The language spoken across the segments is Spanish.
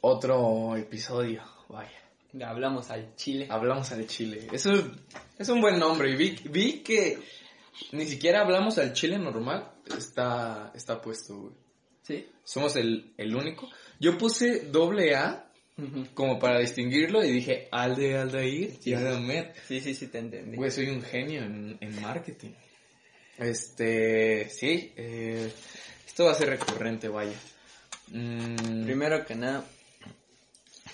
otro episodio, vaya. Hablamos al chile. Hablamos al chile. Eso es un buen nombre. Vi, vi que ni siquiera hablamos al chile normal. Está, está puesto, güey. ¿Sí? Somos el, el único. Yo puse doble A como para distinguirlo y dije Alde Aldair y Aldamed. Sí, sí, sí, te entendí. Güey, soy un genio en, en marketing. Este, sí, eh, esto va a ser recurrente, vaya. Mm, Primero que nada,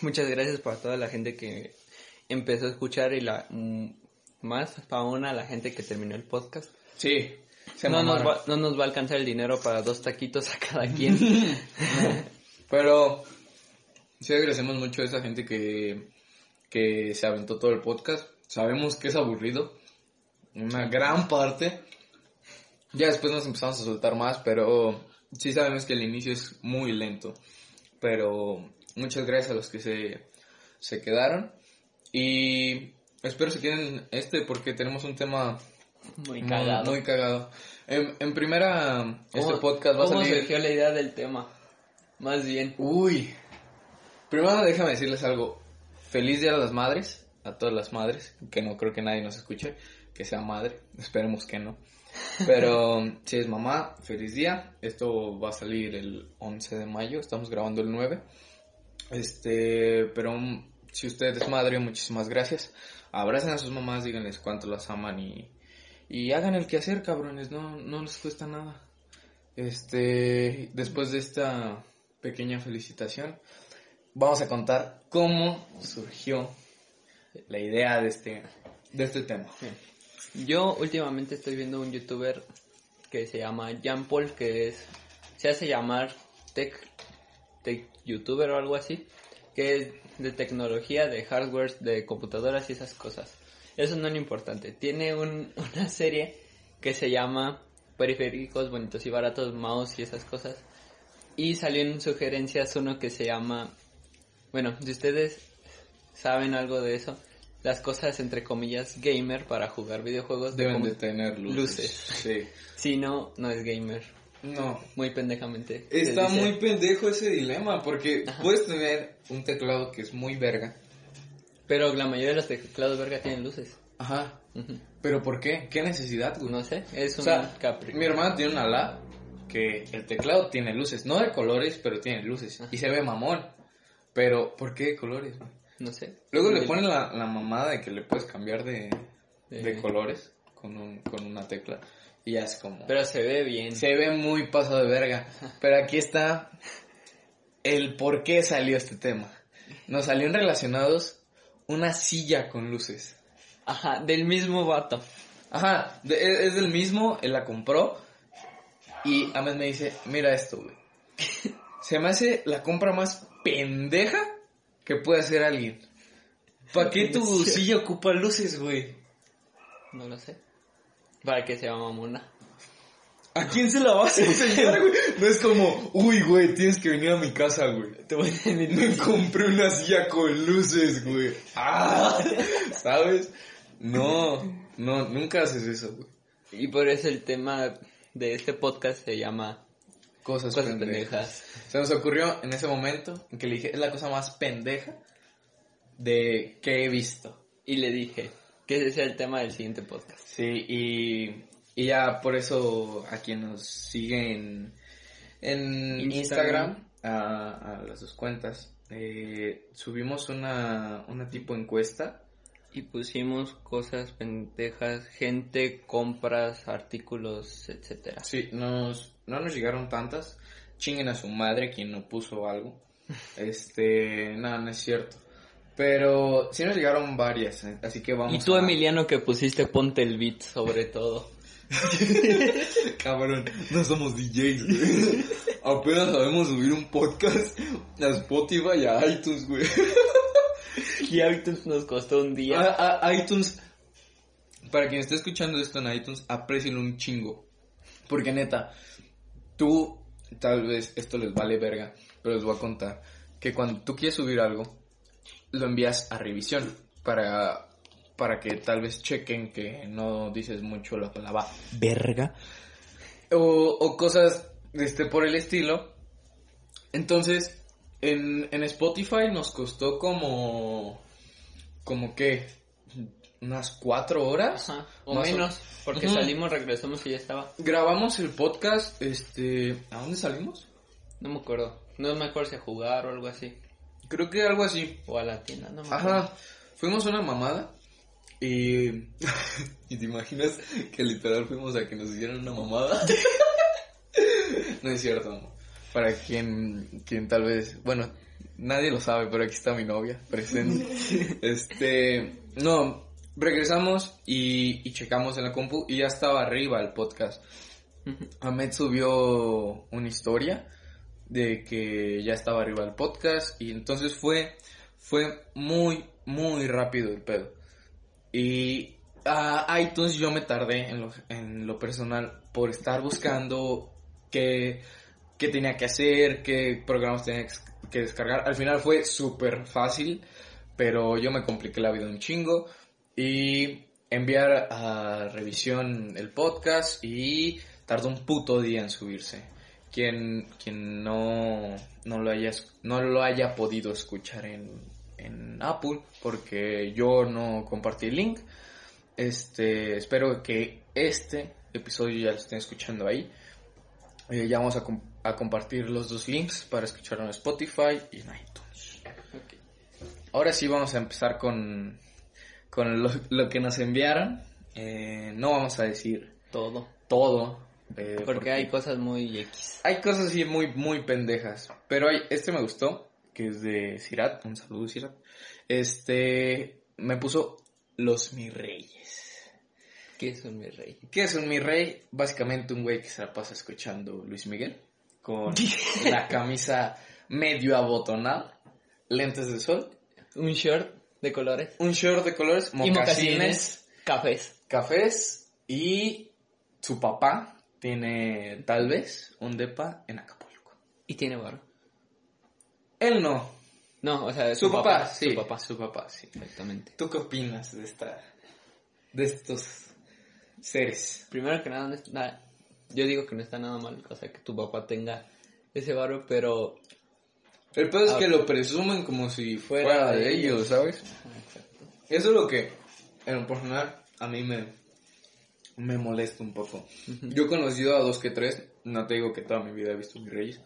muchas gracias para toda la gente que empezó a escuchar y la mm, más aún a la gente que terminó el podcast. sí, se No nos, va, no nos va a alcanzar el dinero para dos taquitos a cada quien. Pero sí agradecemos mucho a esa gente que, que se aventó todo el podcast. Sabemos que es aburrido. Una gran parte. Ya después nos empezamos a soltar más, pero sí sabemos que el inicio es muy lento. Pero muchas gracias a los que se, se quedaron. Y espero se queden este porque tenemos un tema Muy muy cagado. muy cagado. En, en primera, este ¿Cómo- podcast va a ¿Cómo salir... surgió la idea del tema? Más bien. Uy. Primero déjame decirles algo. Feliz Día de las Madres. A todas las madres. Que no creo que nadie nos escuche. Que sea madre. Esperemos que no. Pero si es mamá, feliz día. Esto va a salir el 11 de mayo. Estamos grabando el 9. Este, pero um, si usted es madre, muchísimas gracias. Abracen a sus mamás, díganles cuánto las aman y, y hagan el quehacer, cabrones. No, no les cuesta nada. Este, después de esta pequeña felicitación, vamos a contar cómo surgió la idea de este, de este tema. Yo últimamente estoy viendo un youtuber que se llama Jan Paul, que es, se hace llamar tech youtuber o algo así, que es de tecnología, de hardware, de computadoras y esas cosas. Eso no es lo importante. Tiene un- una serie que se llama Periféricos Bonitos y Baratos, Mouse y esas cosas. Y salió en sugerencias uno que se llama, bueno, si ustedes saben algo de eso, las cosas entre comillas gamer para jugar videojuegos Deben de tener luces. luces. Sí. Si no, no es gamer. No. Muy pendejamente. Está muy pendejo ese dilema porque Ajá. puedes tener un teclado que es muy verga. Pero la mayoría de los teclados verga tienen luces. Ajá. ¿Pero por qué? ¿Qué necesidad, güey? No sé, es O un sea, capri. mi hermana tiene una lab que el teclado tiene luces, no de colores, pero tiene luces. Y se ve mamón. Pero, ¿por qué de colores? güey? No sé. Luego le ponen la, la mamada de que le puedes cambiar de, de- de colores con, un, con una tecla. Y ya es como... Pero se ve bien. Se ve muy paso de verga. Pero aquí está el por qué salió este tema. Nos salió en relacionados una silla con luces. Ajá, del mismo vato. Ajá, de- es, es del mismo, él la compró. Y Ahmed me dice, mira esto, güey. Se me hace la compra más pendeja que puede hacer alguien. ¿Para qué tu silla ocupa luces, güey? No lo sé. Para que sea mamona. ¿A quién se la vas a enseñar, güey? No es como, uy, güey, tienes que venir a mi casa, güey. Te voy a Me compré una silla con luces, güey. ¡Ah! ¿Sabes? No, no, nunca haces eso, güey. Y por eso el tema de este podcast se llama Cosas, Cosas pendejas. pendejas. Se nos ocurrió en ese momento en que le dije, es la cosa más pendeja de que he visto. Y le dije que ese sea el tema del siguiente podcast. Sí, y, y ya por eso a quien nos sigue en, en Instagram, Instagram. a, a las dos cuentas, eh, subimos una, una tipo encuesta. Y pusimos cosas pendejas, gente, compras, artículos, etcétera. Sí, nos, no nos llegaron tantas. Chinguen a su madre quien no puso algo. Este, nada, no es cierto. Pero sí nos llegaron varias, eh, así que vamos Y tú, a- Emiliano, que pusiste ponte el beat sobre todo. Cabrón, no somos DJs, güey. Apenas sabemos subir un podcast a Spotify y a iTunes, güey. Y iTunes nos costó un día. A, a iTunes, para quien esté escuchando esto en iTunes, aprecien un chingo. Porque neta, tú, tal vez esto les vale verga, pero les voy a contar que cuando tú quieres subir algo, lo envías a revisión para, para que tal vez chequen que no dices mucho la palabra verga o, o cosas este, por el estilo. Entonces, en, en Spotify nos costó como, como que, unas cuatro horas. Ajá, o Más o- menos, porque salimos, regresamos y ya estaba. Grabamos el podcast, este, ¿a dónde salimos? No me acuerdo. No me acuerdo si a jugar o algo así. Creo que algo así. O a la tienda, no me acuerdo. Ajá, fuimos a una mamada y, y te imaginas que literal fuimos a que nos hicieran una mamada. no es cierto, no. Para quien, quien tal vez, bueno, nadie lo sabe, pero aquí está mi novia presente. este, no, regresamos y, y checamos en la compu y ya estaba arriba el podcast. Ahmed subió una historia de que ya estaba arriba el podcast y entonces fue fue muy muy rápido el pedo. Y a iTunes yo me tardé en lo, en lo personal por estar buscando qué, qué tenía que hacer qué programas tenía que- descargar. Al final fue súper fácil pero yo me compliqué la vida un chingo. Y enviar a revisión el podcast y tardó un puto día en subirse. Quien, quien no, no, lo haya, no lo haya podido escuchar en, en Apple, porque yo no compartí el link, este, espero que este episodio ya lo estén escuchando ahí. Eh, ya vamos a, a compartir los dos links para escucharlo en Spotify y en iTunes. Ahora sí vamos a empezar con, con lo, lo que nos enviaron. Eh, no vamos a decir Todo. todo. Eh, Porque hay cosas muy X. hay cosas así muy, muy pendejas. Pero hay, este me gustó, que es de Sirat. Un saludo, Sirat. Este me puso Los Mi Reyes. ¿Qué es un mi rey? ¿Qué es un Mi Rey? Básicamente un güey que se la pasa escuchando Luis Miguel. Con la camisa medio abotonada, lentes de sol, Un short de colores. un short de colores, Y mocasines, mocasines. Cafés. cafés y su papá tiene tal vez un depa en Acapulco. Y tiene barro. Él no. No, o sea, Su, papá, sí. Su papá. Su papá, sí. Exactamente. ¿Tú qué opinas de esta de estos seres? Primero que nada, no yo digo que no está nada mal, o sea, que tu papá tenga ese barro, pero... El pedo es Ah. que lo presumen como si fuera, Fuera de, ellos, ellos. ¿sabes? Exacto. Eso es lo que, en lo personal, a mí me, me molesta un poco. Yo he conocido a dos que tres, no te digo que toda mi vida he visto mis reyes,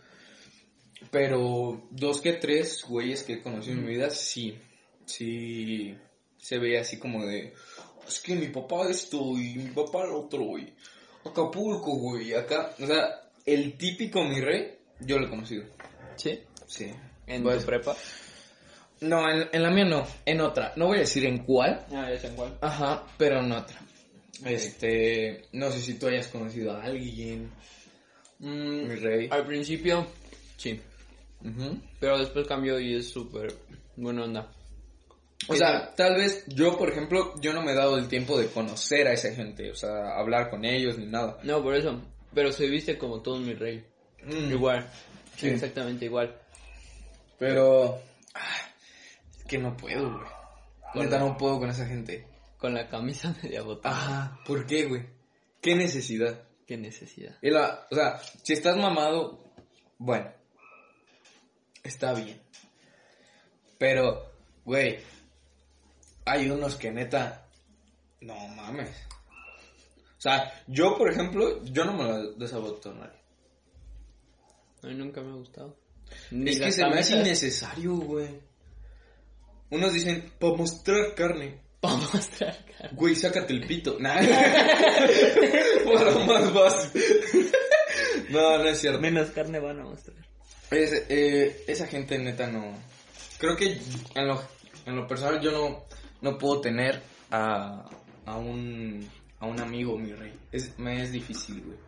pero dos que tres güeyes que he conocido en mi vida, sí, sí, se ve así como de, es que mi papá esto y mi papá lo otro y Acapulco, güey, acá, o sea, el típico mi rey, yo lo he conocido, ¿Sí? sí. ¿En Pues, tu prepa? no, en, en la mía no, en otra, no voy a decir en cuál, Ah, sé en cuál. Ajá, pero en otra. Este, no sé si tú hayas conocido a alguien, Mm, mi rey. al principio, sí, pero después cambió y es súper buena onda. O sea, tal vez yo, por ejemplo, yo no me he dado el tiempo de conocer a esa gente, o sea, hablar con ellos ni nada. No, por eso, pero se viste como todo mi rey. Mm, Igual, Sí. exactamente igual. Pero, ah, es que no puedo, güey. Neta, no puedo con esa gente. Con la camisa media botada. Ajá, ¿por qué, güey? ¿Qué necesidad? Qué necesidad. Y la- o sea, si estás mamado, bueno, está bien. Pero, güey, hay unos que neta, no mames. O sea, yo, por ejemplo, yo no me la desabotonaría. A mí nunca me ha gustado. Ni Es que se me hace innecesario, güey. Unos dicen, para mostrar carne. Para mostrar cara. Güey, sácate el pito. Nah. Para más fácil. no, no es cierto. Menos carne van a mostrar. Es, eh, esa gente neta no. Creo que en lo, en lo personal yo no, no puedo tener a, a un a un amigo, mi rey. Es, me es difícil, güey.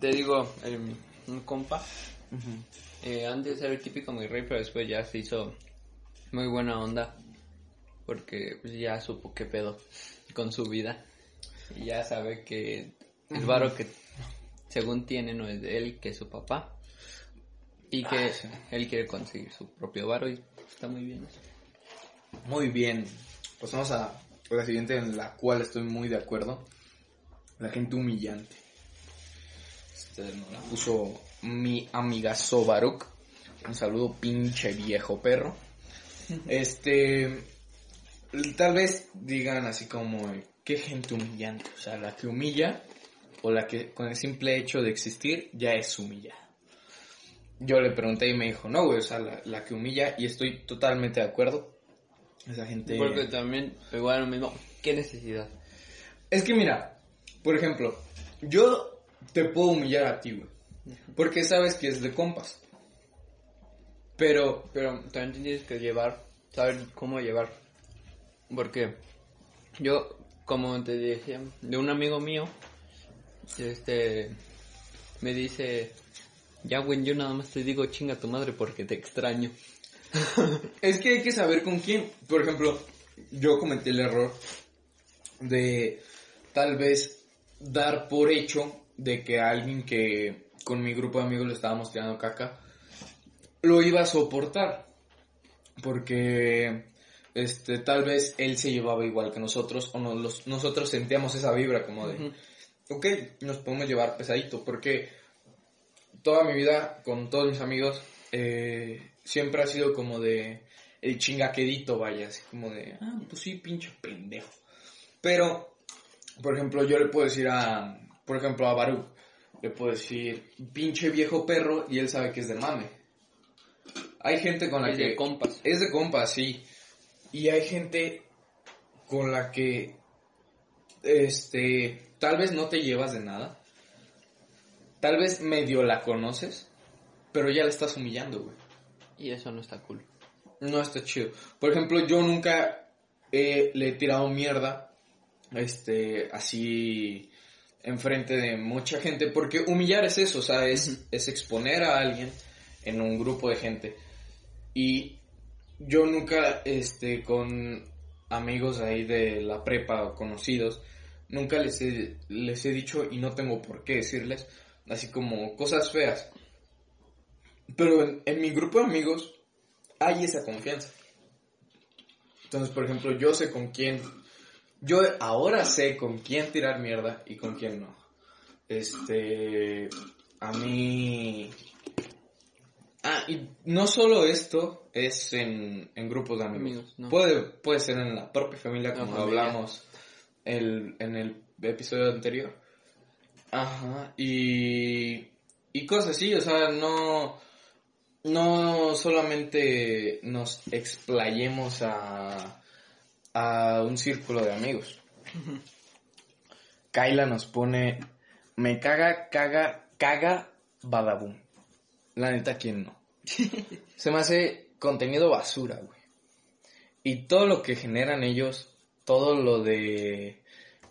Te digo, un compa, eh, antes era el típico mi rey, pero después ya se hizo muy buena onda. Porque pues, ya supo qué pedo con su vida. Y ya sabe que el varo que según tiene no es de él, que es su papá. Y que Ah, sí. él quiere conseguir su propio varo y está muy bien. eso. Muy bien. Pasamos a la siguiente en la cual estoy muy de acuerdo. La gente humillante. Este nos la puso mi amiga Sobaruk. Un saludo, pinche viejo perro. Este, tal vez digan así como, qué gente humillante. O sea, la que humilla o la que con el simple hecho de existir ya es humillada. Yo le pregunté y me dijo, no, güey, o sea, la, la que humilla y estoy totalmente de acuerdo. Esa gente... Porque también, igual lo mismo, ¿qué necesidad? Es que mira, por ejemplo, yo te puedo humillar a ti, güey. Porque sabes que es de compas. Pero, Pero también tienes que llevar, saber cómo llevar. Porque yo, como te decía, de un amigo mío, este, me dice, ya güey, yo nada más te digo chinga tu madre porque te extraño. es que hay que saber con quién. Por ejemplo, yo cometí el error de tal vez dar por hecho de que alguien que con mi grupo de amigos le estábamos tirando caca, lo iba a soportar. Porque este tal vez él se llevaba igual que nosotros o no- los- nosotros sentíamos esa vibra como de, Ujú. ok, nos podemos llevar pesadito, porque toda mi vida con todos mis amigos eh, siempre ha sido como de el chingaquedito, vaya, así como de, ah, pues sí, pinche pendejo. Pero, por ejemplo, yo le puedo decir a, por ejemplo, a Baruch, le puedo decir, pinche viejo perro, y él sabe que es de mame. Hay gente con la Es que... de compas. Es de compas, sí. Y hay gente con la que, este, tal vez no te llevas de nada. Tal vez medio la conoces, pero ya la estás humillando, güey. Y eso no está cool. No está chido. Por ejemplo, yo nunca eh, le he tirado mierda, este, así enfrente de mucha gente, porque humillar es eso, o sea, es, es exponer a alguien en un grupo de gente. Y yo nunca, este, con amigos ahí de la prepa o conocidos, nunca les he, les he dicho y no tengo por qué decirles, así como cosas feas. Pero en, en mi grupo de amigos hay esa confianza. Entonces, por ejemplo, yo sé con quién, yo ahora sé con quién tirar mierda y con quién no. Este, a mí... Ah, y no solo esto es en, en grupos de amigos. Amigos, no. puede, puede ser en la propia familia, como hablamos el, en el episodio anterior. Ajá, y, y cosas así, o sea, no, no solamente nos explayemos a, a un círculo de amigos. Kaila nos pone, me caga, caga, caga, badabum. La neta, ¿quién no? Se me hace contenido basura, güey. Y todo lo que generan ellos, todo lo de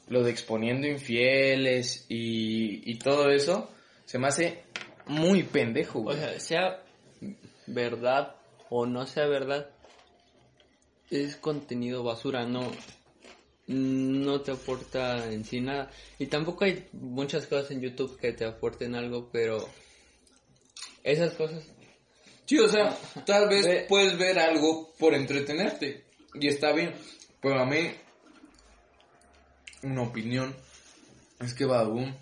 lo de exponiendo infieles y, todo eso, se me hace muy pendejo, O güey. sea, sea verdad o no sea verdad, es contenido basura, no, no te aporta en sí nada. Y tampoco hay muchas cosas en YouTube que te aporten algo, pero esas cosas, Sí, o sea, tal vez Ve- puedes ver algo por entretenerte y está bien, pero a mí una opinión es que Badabun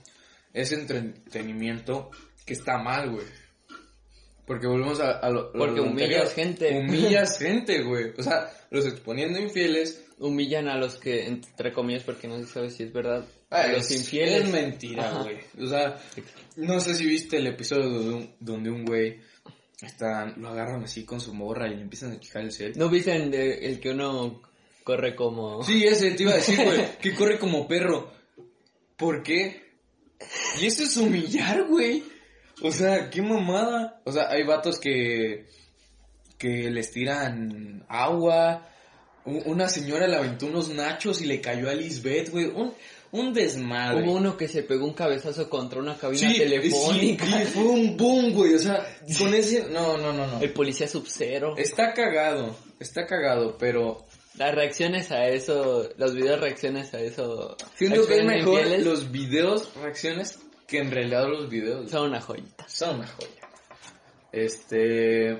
es entretenimiento que está mal, güey. Porque volvemos a, a lo, Porque lo humillas gente. Humillas gente, güey. O sea, los exponiendo infieles. humillan a los que, entre comillas, porque no se sabe si es verdad, ah, a los es- infieles. Es mentira, güey. O sea, no sé si viste el episodio donde un, donde un güey está, lo agarran así con su morra y le empiezan a quijar el cel. ¿No viste el, de- el que uno corre como... Sí, ese te iba a decir, güey, que corre como perro. ¿Por qué? Y eso es humillar, güey. O sea, qué mamada. O sea, hay vatos que que les tiran agua. Una señora le aventó unos nachos y le cayó a Lisbeth, güey. Un, un desmadre. Hubo uno que se pegó un cabezazo contra una cabina Sí, telefónica. sí, y fue un boom, güey. O sea, con ese. No, no, no, no. El policía sub-zero. Está cagado. Está cagado, pero. Las reacciones a eso, los videos reacciones a eso. Siento que es mejor infieles, los videos, reacciones, que en realidad los videos. Son una joyita. Son una joya. Este.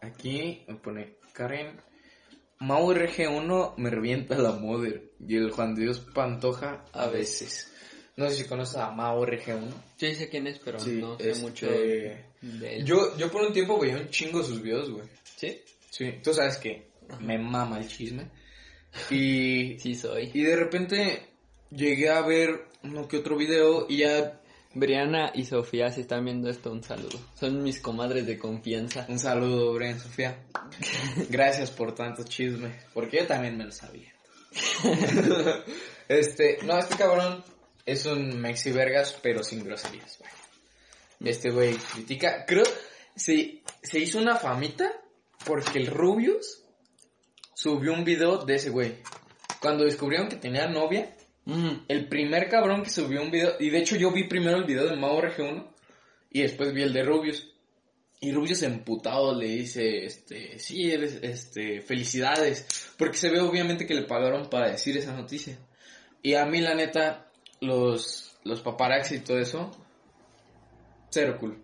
Aquí me pone Karen. Mau RG1 me revienta la mother. Y el Juan Dios Pantoja a veces. No sé si conoces a Mao RG1. Sí, sé quién es, pero Sí, no sé este, mucho de él. Yo, yo por un tiempo veía un chingo sus videos, güey. ¿Sí? Sí, tú sabes que me mama el chisme. Y, Sí soy. y de repente llegué a ver uno que otro video y ya Briana y Sofía, si están viendo esto, un saludo. Son mis comadres de confianza. Un saludo, Bren, Sofía. Gracias por tanto chisme, porque yo también me lo sabía. este, no, este cabrón es un mexi vergas, pero sin groserías. Este güey critica, creo, se, se hizo una famita porque el Rubius subió un video de ese güey. Cuando descubrieron que tenía novia, Mm, el primer cabrón que subió un video, y de hecho yo vi primero el video de Mao RG1 y después vi el de Rubius. Y Rubius emputado le dice, este, sí, eres, este, felicidades, porque se ve obviamente que le pagaron para decir esa noticia. Y a mí la neta, los, los paparazzi y todo eso, cero cool.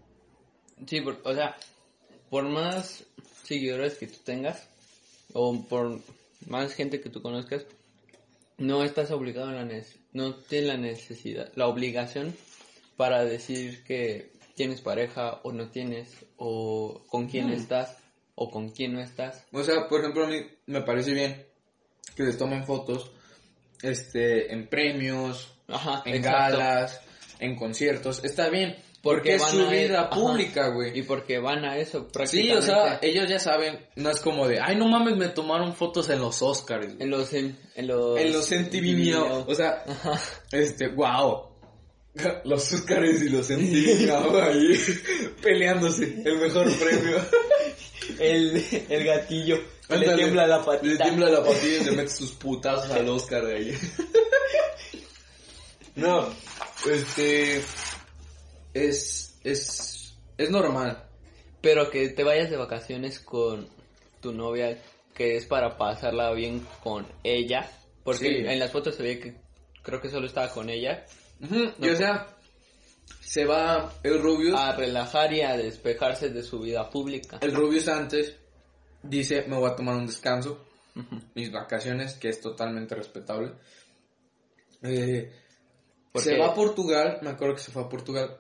Sí, por- o sea, por más seguidores que tú tengas, o por más gente que tú conozcas, no estás obligado a la no tienes la necesidad, la obligación para decir que tienes pareja o no tienes, o con quién estás, o con quién no estás. O sea, por ejemplo, a mí me parece bien que les tomen fotos, este, en premios, Ajá, en exacto. galas, en conciertos, está bien, Porque porque es su a- vida pública, güey. Y porque van a eso Sí, prácticamente. o sea, ellos ya saben, no es como de, ay, no mames, me tomaron fotos en los Oscars. güey". en los en, en los En los MTV. O sea, Ajá. este, wow. Los Oscars y los MTV ahí peleándose el mejor premio. el, el gatillo le tiembla la Le patita. tiembla la patilla y le mete sus putazos al Oscar de ahí. No, este es es es normal. Pero que te vayas de vacaciones con tu novia, que es para pasarla bien con ella. Porque Sí. en las fotos se ve que creo que solo estaba con ella. Ujú, Y o sea, se va el Rubius, A relajar y a despejarse de su vida pública. el Rubius antes dice, me voy a tomar un descanso, mis vacaciones, que es totalmente respetable. Eh, ¿Por se va a Portugal, me acuerdo que se fue a Portugal.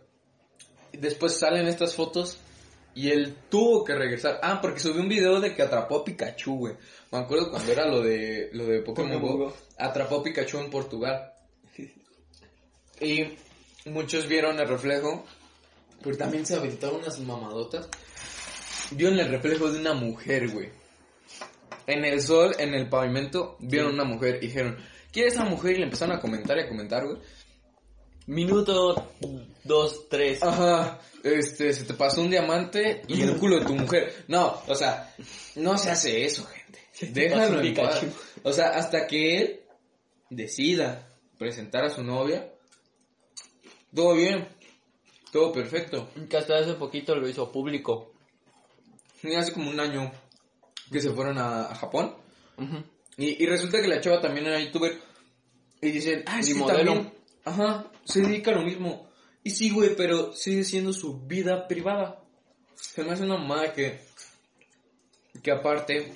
Después salen estas fotos y él tuvo que regresar. Ah, porque subió un video de que atrapó a Pikachu, güey. Me acuerdo cuando era lo de lo de Pokémon Go. Atrapó a Pikachu en Portugal. Y muchos vieron el reflejo, pero también se aventaron unas mamadotas. Vieron el reflejo de una mujer, güey. En el sol, en el pavimento, vieron una mujer y dijeron, ¿quién es esa mujer? Y le empezaron a comentar y a comentar, güey. Minuto 2, 3. Ajá, este, se te pasó un diamante y el culo de tu mujer. No, o sea, no se hace eso, gente. Déjalo en paz. O sea, hasta que él decida presentar a su novia, todo bien, todo perfecto. Que hasta hace poquito lo hizo público. Y hace como un año que se fueron a, a Japón y, y resulta que la chava también era youtuber y dicen, ah, es Y que modelo. también, ajá, se dedica a lo mismo. Y sí, güey, pero sigue siendo su vida privada. Se me hace una mamada que, que aparte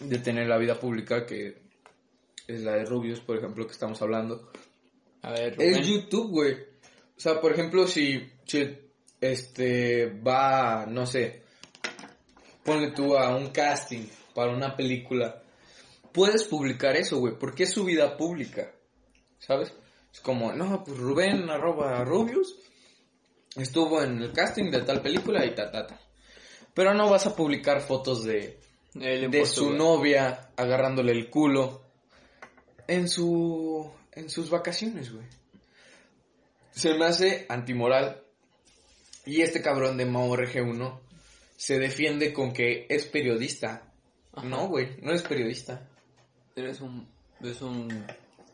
de tener la vida pública, que es la de Rubius, por ejemplo, que estamos hablando, A ver, Rubén. es YouTube, güey. O sea, por ejemplo, si, si este va, no sé, ponle tú a un casting para una película, puedes publicar eso, güey, porque es su vida pública, ¿sabes? Es como, no, pues Rubén arroba Rubius estuvo en el casting de tal película y ta, ta, ta. Pero no vas a publicar fotos de, de su novia agarrándole el culo en su en sus vacaciones, güey. Se me hace antimoral. Y este cabrón de Mao RG1 se defiende con que es periodista. Ajá. No, güey, no es periodista. Eres un. Es un.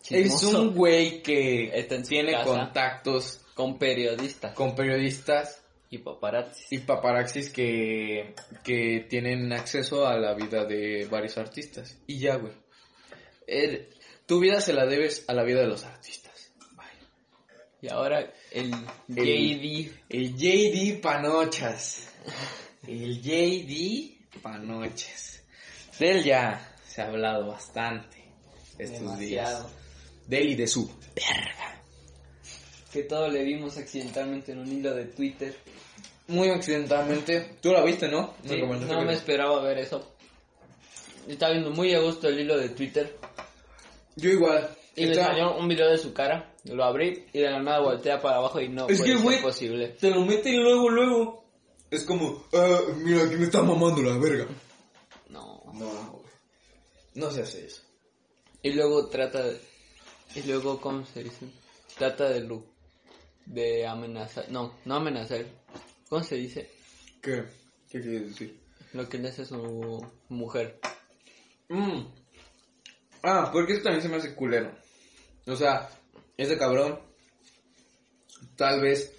Es un güey que tiene contactos Con periodistas con periodistas y paparazzis. y paparaxis que, que tienen acceso a la vida de varios artistas. Y ya, güey. El- tu vida se la debes a la vida de los artistas. Y ahora el, JD. El JD Panochas. El JD Panochas. De él ya se ha hablado bastante estos Demasiado. días. De él y de su verga. que todos le vimos accidentalmente en un hilo de Twitter. Muy accidentalmente. Tú la viste, ¿no? Sí, Me no me esperaba ver eso. Estaba viendo muy a gusto el hilo de Twitter Yo igual. y me Está- salió un video de su cara. Lo abrí y de la nada voltea para abajo y no Es puede que, güey, posible. Te lo meten luego, luego. Es como, ah, mira, aquí me está mamando la verga. No. No, güey. No se hace eso. Y luego trata de... Y luego, ¿cómo se dice? Trata de lu- de amenazar. No, no amenazar. ¿Cómo se dice? ¿Qué? ¿Qué quieres decir? Lo que le hace a su mujer. Mm. Ah, porque eso también se me hace culero. O sea, ese cabrón tal vez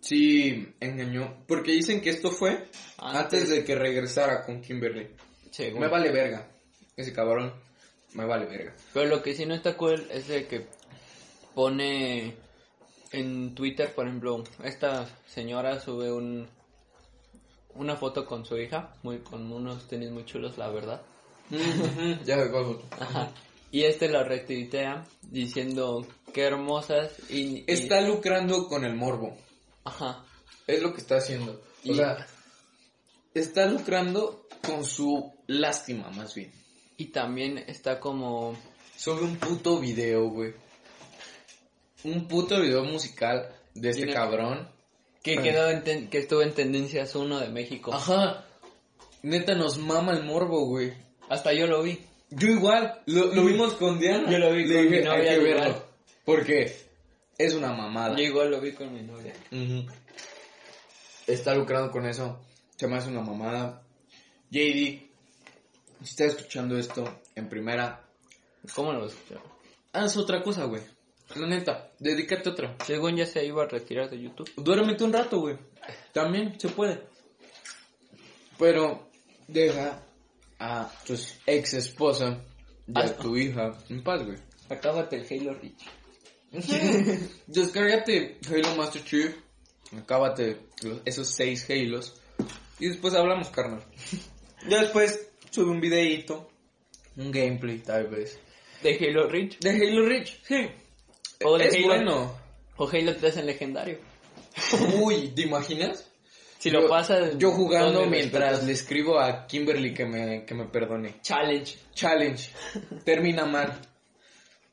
sí engañó. Porque dicen que esto fue antes, Antes. de que regresara con Kimberly. Según. Me vale verga. Ese cabrón me vale verga. Pero lo que sí no está cool es de que pone en Twitter, por ejemplo, esta señora sube un una foto con su hija, muy con unos tenis muy chulos, la verdad. ya cuál foto. Ajá. Y este la retuitea diciendo qué hermosas y, y- Está lucrando con el morbo. ajá. Es lo que está haciendo. O Y- sea, está lucrando con su lástima, más bien. Y también está como Sobre un puto video, güey. Un puto video musical de este Tiene- cabrón. que Ay. quedó en ten- que estuvo en tendencias uno de México. Ajá. Neta nos mama el morbo, güey. Hasta yo lo vi. Yo igual, lo, lo vimos con Diana. Yo lo vi Le con dije, mi novia, hay que igual. verlo. Porque es una mamada. Yo igual lo vi con mi novia. Ujú. Está lucrando con eso. Se me hace una mamada. JD, si estás escuchando esto en primera, ¿Cómo lo escuchó? haz otra cosa, güey. La neta, dedícate a otra. Según ya se iba a retirar de YouTube. Duérmete un rato, güey. También se puede. Pero deja a tu ex esposa y a Ah. tu hija en paz, güey. Acábate el Halo Reach. Descárgate Halo Master Chief. Acábate esos seis Halos. Y después hablamos, carnal. Ya después sube un videíto. Un gameplay, tal vez. ¿De Halo Reach? De Halo Reach, sí. O de es Halo- bueno. ¿O Halo 3 en legendario? Uy, ¿te imaginas? Si Yo- lo pasas... Yo jugando mientras le escribo a Kimberly que me, que me perdone. Challenge. Challenge. Termina mal.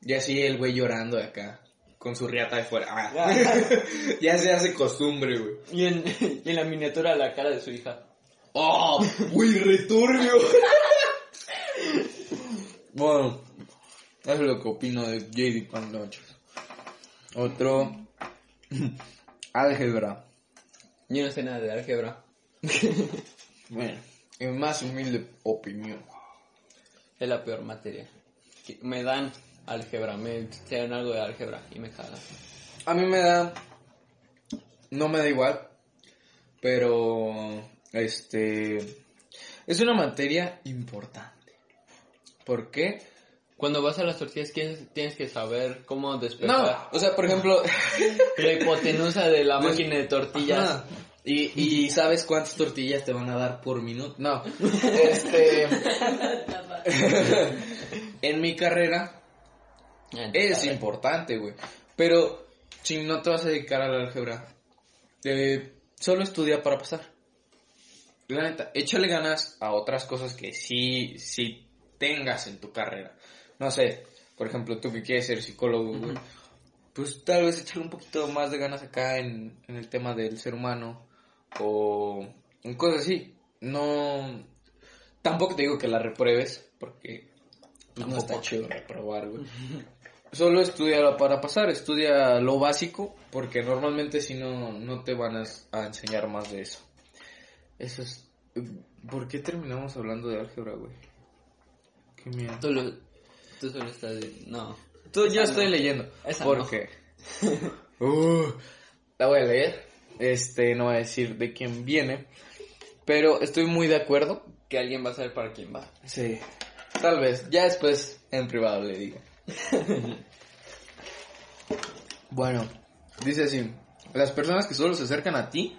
Y así el güey llorando de acá. Con su riata de fuera. Ah. ya se hace costumbre, güey. Y en, y en la miniatura la cara de su hija. ¡Oh! ¡Güey, returbio! bueno, eso es lo que opino de JD Pan Noches. Otro. Álgebra. Yo no sé nada de álgebra. Bueno, en más humilde opinión. Es la peor materia. Me dan álgebra, me enseñan algo de álgebra y me cagan. A mí me da. No me da igual. Pero. Este. Es una materia importante. ¿Por qué? Cuando vas a las tortillas tienes, que saber cómo No, despejar o sea, por ejemplo. la hipotenusa de la máquina de tortillas. Ajá. Y, y sabes cuántas tortillas te van a dar por minuto. No. Este. en mi carrera es importante, güey. Pero si no te vas a dedicar a la álgebra, eh, solo estudia para pasar. La neta, échale ganas a otras cosas que sí, sí tengas en tu carrera. No sé, por ejemplo, tú que quieres ser psicólogo, güey. Pues tal vez échale un poquito más de ganas acá en, en el tema del ser humano o en cosas así. No, tampoco te digo que la repruebes porque pues, no está chido reprobar, güey. Solo estudia para pasar, estudia lo básico, porque normalmente si no, no te van a, a enseñar más de eso. Eso es... ¿Por qué terminamos hablando de álgebra, güey? Qué miedo. Tú, lo- tú solo estás... No. Tú Esa estoy no. leyendo. Esa ¿Por no. qué? Uh, la voy a leer. Este, no voy a decir de quién viene. Pero estoy muy de acuerdo. Que alguien va a saber para quién va. Sí. Tal vez. Ya después en privado le digo. bueno, dice así. Las personas que solo se acercan a ti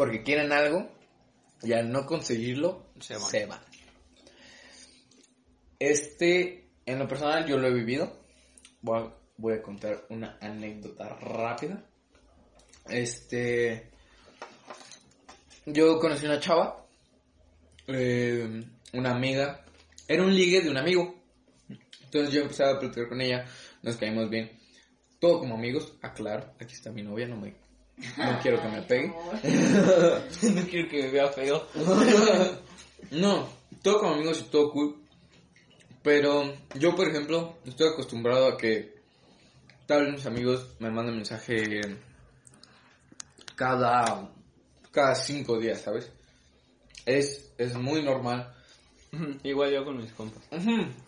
porque quieren algo y al no conseguirlo Se van. se van. Este, en lo personal yo lo he vivido. Voy a, voy a contar una anécdota rápida. Este. Yo conocí una chava, eh, una amiga. Era un ligue de un amigo. Entonces yo empecé a platicar con ella, nos caímos bien. Todo como amigos, aclaro, aquí está mi novia, no me. No quiero que me pegue. no quiero que me vea feo. No, todo como amigos y todo cool. Pero yo, por ejemplo, estoy acostumbrado a que tal vez mis amigos me manden mensaje cada, cada cinco días, ¿sabes? Es, es muy normal. Igual yo con mis compas.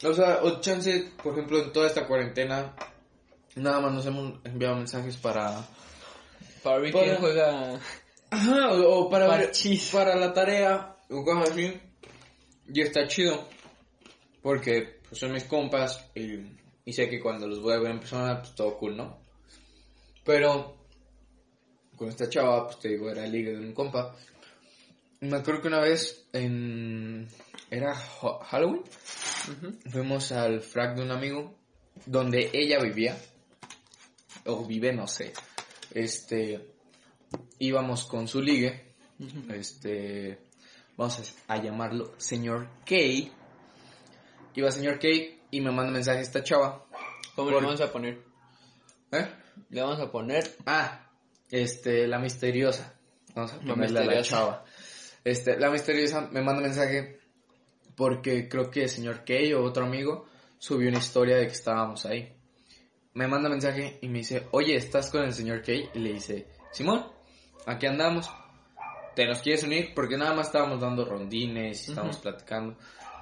O sea, o chance, por ejemplo, en toda esta cuarentena, nada más nos hemos enviado mensajes para... Para ver Para- quién juega. Ajá, o, para ver- para la tarea, o cosas así. Y está chido. Porque pues, son mis compas y, y sé que cuando los voy a ver en persona, pues todo cool, ¿no? Pero con esta chava, pues te digo, era liga de un compa. Me acuerdo que una vez en... Era Ha- Halloween. Fuimos al frac de un amigo donde ella vivía. O vive, no sé. Este. Íbamos con su ligue. Este. Vamos a, a llamarlo señor K. Iba señor K y me manda mensaje esta chava. ¿Cómo Por- le vamos a poner? ¿Eh? Le vamos a poner. Ah, este, la misteriosa. Vamos a La ponerle a la chava. Este, la misteriosa me manda mensaje porque creo que el señor Kay o otro amigo subió una historia de que estábamos ahí. Me manda mensaje y me dice, oye, ¿estás con el señor Kay? Y le dice, Simón, aquí andamos. ¿Te nos quieres unir? Porque nada más estábamos dando rondines y estábamos platicando.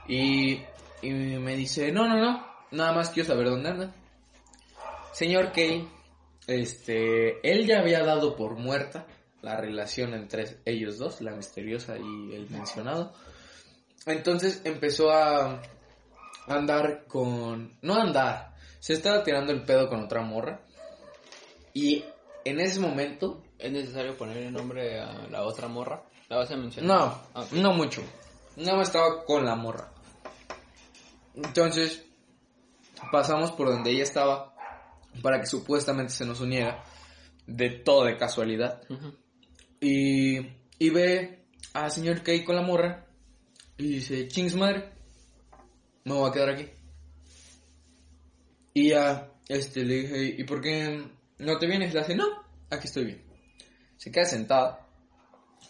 Y, y me dice, no, no, no, nada más quiero saber dónde andan. Señor Kay, este, él ya había dado por muerta la relación entre ellos dos, la misteriosa y el mencionado. Entonces empezó a andar con, no andar, se estaba tirando el pedo con otra morra. Y en ese momento, ¿Es necesario poner el nombre a la otra morra? ¿La vas a mencionar? no, Ah, no mucho. Nada más estaba con la morra. Entonces, pasamos por donde ella estaba para que supuestamente se nos uniera de todo de casualidad. Y, y ve al señor Kay con la morra y dice, chings madre, me voy a quedar aquí. Y ya, este, le dije, ¿y por qué no te vienes? Le hace, no, aquí estoy bien. Se queda sentada.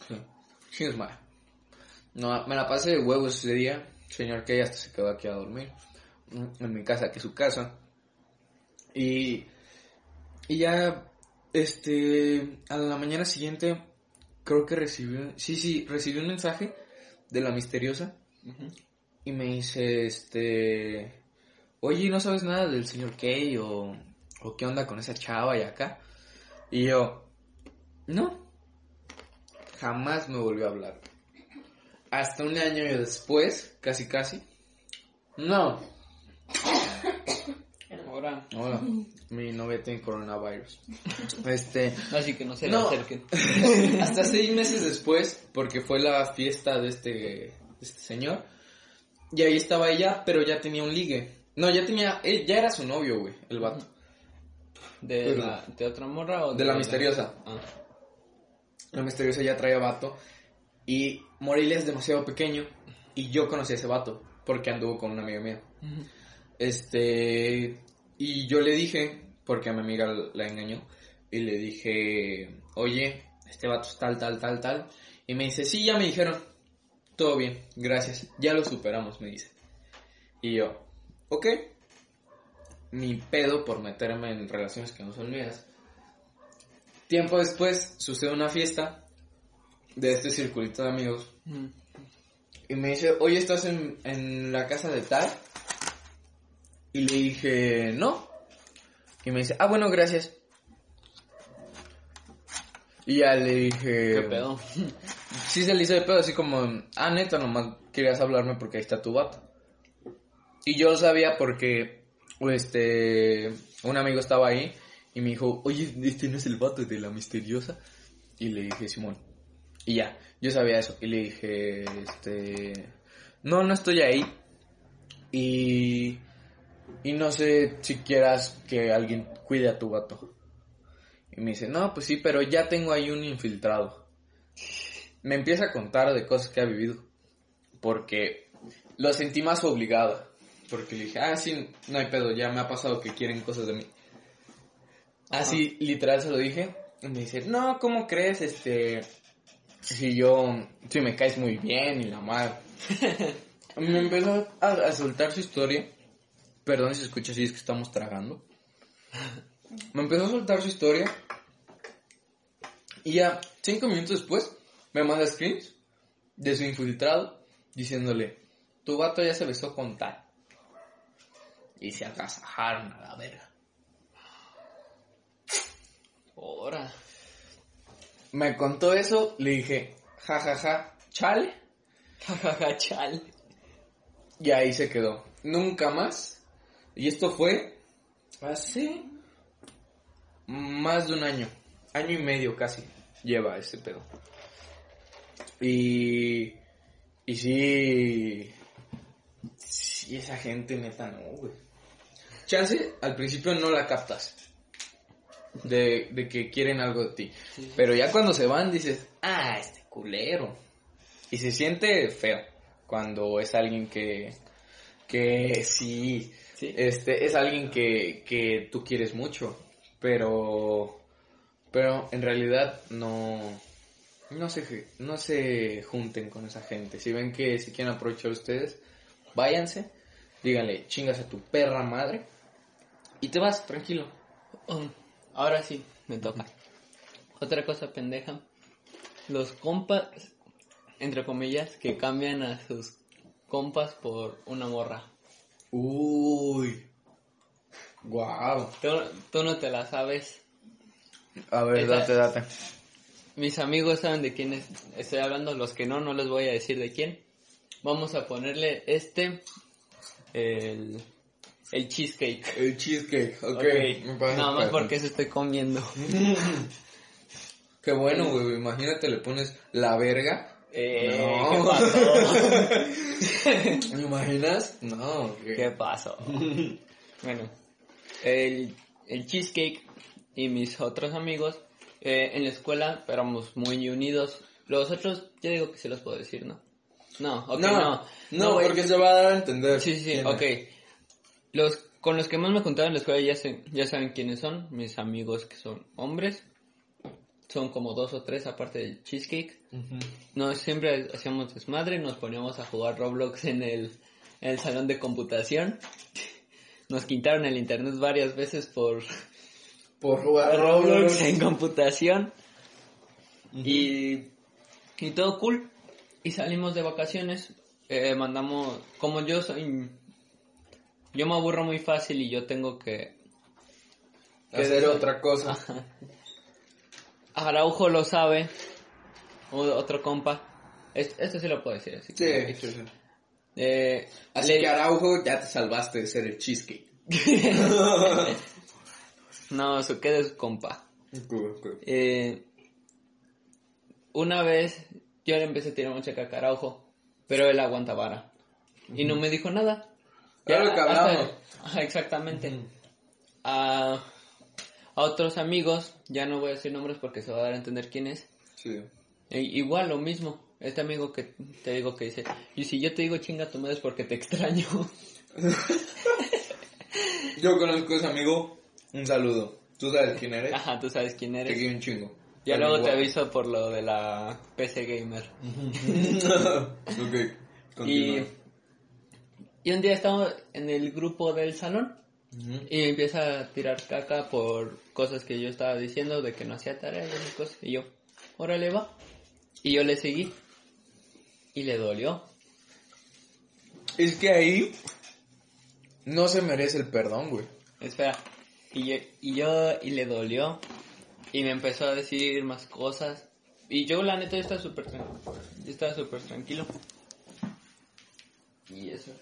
Sí, Chings madre. No, me la pasé de huevos ese día. Señor Kay hasta se quedó aquí a dormir. mm, En mi casa, que es su casa. Y, y ya, este, a la mañana siguiente, creo que recibí, sí, sí, recibí un mensaje de la misteriosa y me dice, este, oye, ¿no sabes nada del señor Kay o, o qué onda con esa chava y acá? Y yo, no, jamás me volvió a hablar. Hasta un año después, casi casi, no, Ahora. hola, mi novia tiene coronavirus. Este, Así que no se le No. acerquen. Hasta seis meses después, porque fue la fiesta de este, de este señor. Y ahí estaba ella, pero ya tenía un ligue. No, ya tenía, él ya era su novio, güey, el vato. ¿De, Pero- la, ¿De otra morra o De la misteriosa. Ah. La misteriosa ya traía vato. Y Morelia es demasiado pequeño. Y yo conocí a ese vato, porque anduvo con una amiga mía. Ujú. Este, y yo le dije, porque a mi amiga la engañó, y le dije, oye, este vato es tal, tal, tal, tal. Y me dice, sí, ya me dijeron, todo bien, gracias, ya lo superamos, me dice. Y yo, ok, mi pedo por meterme en relaciones que no son mías. Tiempo después sucede una fiesta de este circulito de amigos Ujú. y me dice, oye, ¿estás en, en la casa de tal? Y le dije, no. Y me dice, ah, bueno, gracias. Y ya le dije... ¿Qué pedo? Sí se le hizo de pedo, así como, ah, neta, nomás querías hablarme porque ahí está tu vato. Y yo lo sabía porque, este, un amigo estaba ahí y me dijo, oye, este no es el vato de la misteriosa. Y le dije, Simón. Y ya, yo sabía eso. Y le dije, este, no, no estoy ahí. Y, y no sé si quieras que alguien cuide a tu vato. Y me dice, no, pues sí, pero ya tengo ahí un infiltrado. Me empieza a contar de cosas que ha vivido. Porque lo sentí más obligado. Porque le dije, ah, sí, no hay pedo, ya me ha pasado que quieren cosas de mí. Así, literal, se lo dije. Y me dice, no, ¿cómo crees? Este, si yo, si me caes muy bien y la madre. me empezó a, a soltar su historia. Perdón si escucha así, es que estamos tragando. Me empezó a soltar su historia. Y ya, cinco minutos después, me manda screens de su infiltrado diciéndole, tu vato ya se besó con tal. Y se agasajaron a la verga. Ahora. Me contó eso, le dije, jajaja, ja, ja, chale. Jajaja, chale. Y ahí se quedó. Nunca más. Y esto fue hace más de un año. Año y medio casi lleva ese pedo. Y. Y sí. Sí, esa gente neta no, güey. Chance, al principio no la captas. De, de que quieren algo de ti. Sí. Pero ya cuando se van dices, ah, este culero. Y se siente feo cuando es alguien que. Que sí. Sí. Este, es alguien que, que tú quieres mucho. Pero. Pero en realidad no. No se, no se junten con esa gente. Si ven que si quieren aprovechar ustedes, váyanse. Díganle, chingas a tu perra madre. Y te vas, tranquilo. Um, ahora sí, me toca. Otra cosa pendeja. Los compas, entre comillas, que cambian a sus compas por una morra. Uy. Guau. Tú, tú no te la sabes. A ver, Esa- date, date. Mis amigos saben de quién es- estoy hablando, los que no, no les voy a decir de quién. Vamos a ponerle este, el, el cheesecake. El cheesecake, ok. Ok, me parece Nada más porque eso estoy comiendo. Qué bueno, güey. Imagínate, le pones la verga. Eh, No. ¿Qué pasó? ¿Me imaginas? No, güey. ¿Qué pasó? bueno, el, el cheesecake y mis otros amigos eh, en la escuela éramos muy unidos. Los otros, ya digo que se los puedo decir, ¿no? No, ok, no, no. porque se va a dar a entender. Sí, sí, ok. es. Los con los que más me juntaba en la escuela ya, sé- ya saben quiénes son, mis amigos que son hombres. Son como dos o tres aparte del cheesecake. Ujú. No, siempre hacíamos desmadre, nos poníamos a jugar Roblox en el, en el salón de computación. Nos quitaron el internet varias veces por Por jugar Roblox en computación. y, y todo cool. Y salimos de vacaciones. eh, mandamos, como yo soy, yo me aburro muy fácil y yo tengo que... que Hacer otra cosa. Araujo lo sabe. o- Otro compa. Es- Esto sí lo puedo decir así. Sí, que- sí, sí. Eh, Así le- que Araujo, ya te salvaste de ser el cheesecake. No, se queda su compa. Ok, ok. Eh, una vez yo le empecé a tirar mucha caca a Araujo, pero él aguanta vara. Y no me dijo nada. Era lo que hasta- hablamos. Exactamente. a, a otros amigos, ya no voy a decir nombres porque se va a dar a entender quién es. Sí. E- igual lo mismo. Este amigo que te digo que dice, y si yo te digo chinga tu madre es porque te extraño. Yo conozco a ese amigo. Un saludo. ¿Tú sabes quién eres? Ajá, tú sabes quién Te eres. quiero un chingo. Ya luego te aviso por lo de la PC Gamer. ok. Continúa. y un día estamos en el grupo del salón Ujú. y empieza a tirar caca por cosas que yo estaba diciendo de que no hacía tarea y esas cosas. Y yo, órale va. Y yo le seguí. Y le dolió. Es que ahí no se merece el perdón, güey. Espera. Y yo, y yo, y le dolió. Y me empezó a decir más cosas. Y yo, la neta, yo estaba súper tranquilo. Yo estaba súper tranquilo. Y eso.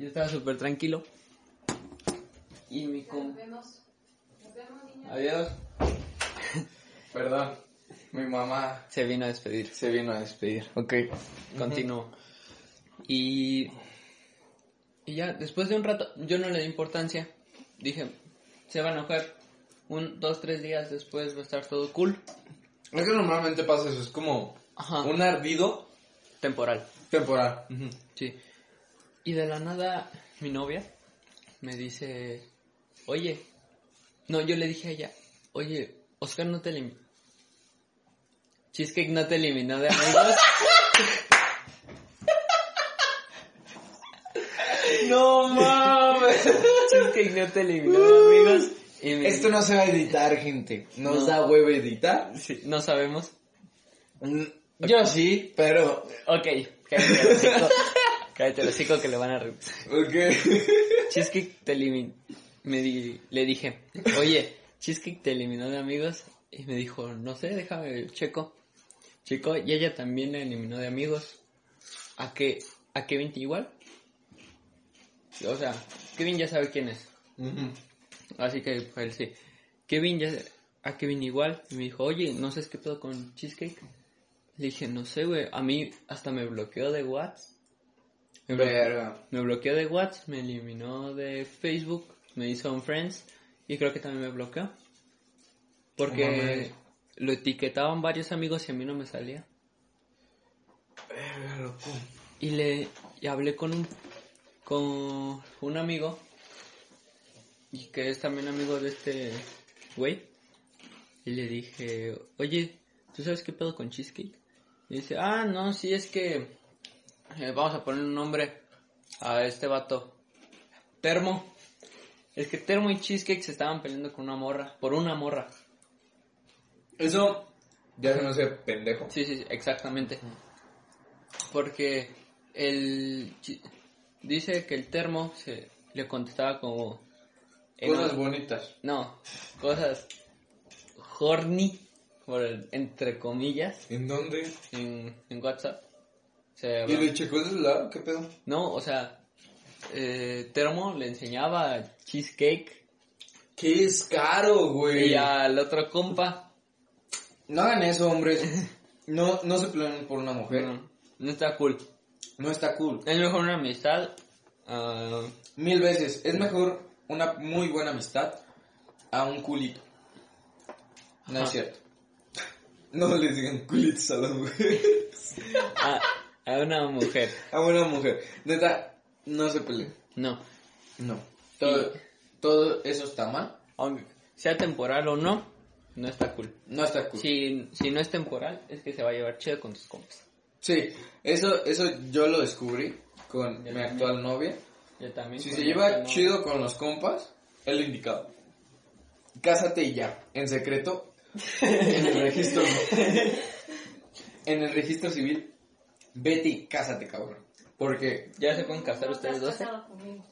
Yo estaba súper tranquilo. Y mi com... Adiós. Perdón. Mi mamá Se vino a despedir. se vino a despedir. Ok. Continúo. Y... Y ya, después de un rato, yo no le di importancia. Dije, se va a enojar. Un, dos, tres días después va a estar todo cool. Es que normalmente pasa eso, es como Ajá. un ardido Temporal. temporal. Sí. Y de la nada, mi novia me dice, oye, no, yo le dije a ella, oye, Oscar no te eliminó. Cheesecake no te eliminó de amigos. No mames. Cheesecake no te eliminó de amigos. Y me- Esto no se va a editar, gente. Nos No. da huevo editar. Sí, no sabemos. Mm, Yo sí, pero... Ok, hocico. Cállate el hocico que le van a revisar. Ok. Cheesecake te eliminó. Me di- le dije, oye, Cheesecake te eliminó de amigos. Y me dijo, no sé, déjame checo. Chico, y ella también le eliminó de amigos. ¿A qué? ¿A Kevin igual? O sea, Kevin ya sabe quién es. Ujú. Así que pues, él sí. Kevin ya. A Kevin igual. Y me dijo, oye, no sé qué pedo con Cheesecake. Le dije, no sé, güey. A mí hasta me bloqueó de WhatsApp. Me bloqueó, Verga. me bloqueó de WhatsApp, me eliminó de Facebook, me hizo un Friends y creo que también me bloqueó. Porque lo etiquetaban varios amigos y a mí no me salía. Verga, loco. Y le y hablé con un con un amigo y que es también amigo de este güey y le dije, "Oye, ¿tú sabes qué pedo con Cheesecake?" Y dice, "Ah, no, sí es que eh, vamos a poner un nombre a este vato. Termo. Es que Termo y Cheesecake se estaban peleando con una morra, por una morra. Eso ya se me hace pendejo. Sí, sí, sí, exactamente. Porque el dice que el termo se le contestaba como Cosas bonitas. no, cosas horny por el- entre comillas ¿En dónde? en, en WhatsApp. Se ¿Y le checó el celular? ¿Qué pedo? no, o sea, eh, Termo le enseñaba cheesecake ¡Qué es caro, güey! y al otro compa No hagan eso, hombres. No, no se peleen por una mujer. no, no está cool. No está cool. Es mejor una amistad. ah, Mil veces. Es mejor una muy buena amistad a un culito. No Ajá. es cierto. No les digan culitos a las mujeres. A una mujer. A una mujer. Neta, no se peleen. No. No. Todo, todo eso está mal. Aunque sea temporal o no, no está cool. No está cool. Si, si no es temporal, es que se va a llevar chido con tus compas. Sí, eso, eso yo lo descubrí con Yo mi también. actual novia. Yo también. Si se lleva actual novia. chido con los compas, es lo indicado. Cásate y ya, en secreto, en el registro. en el registro civil, vete y cásate, cabrón. Porque ¿Ya se pueden casar No ustedes estás 12? casado conmigo.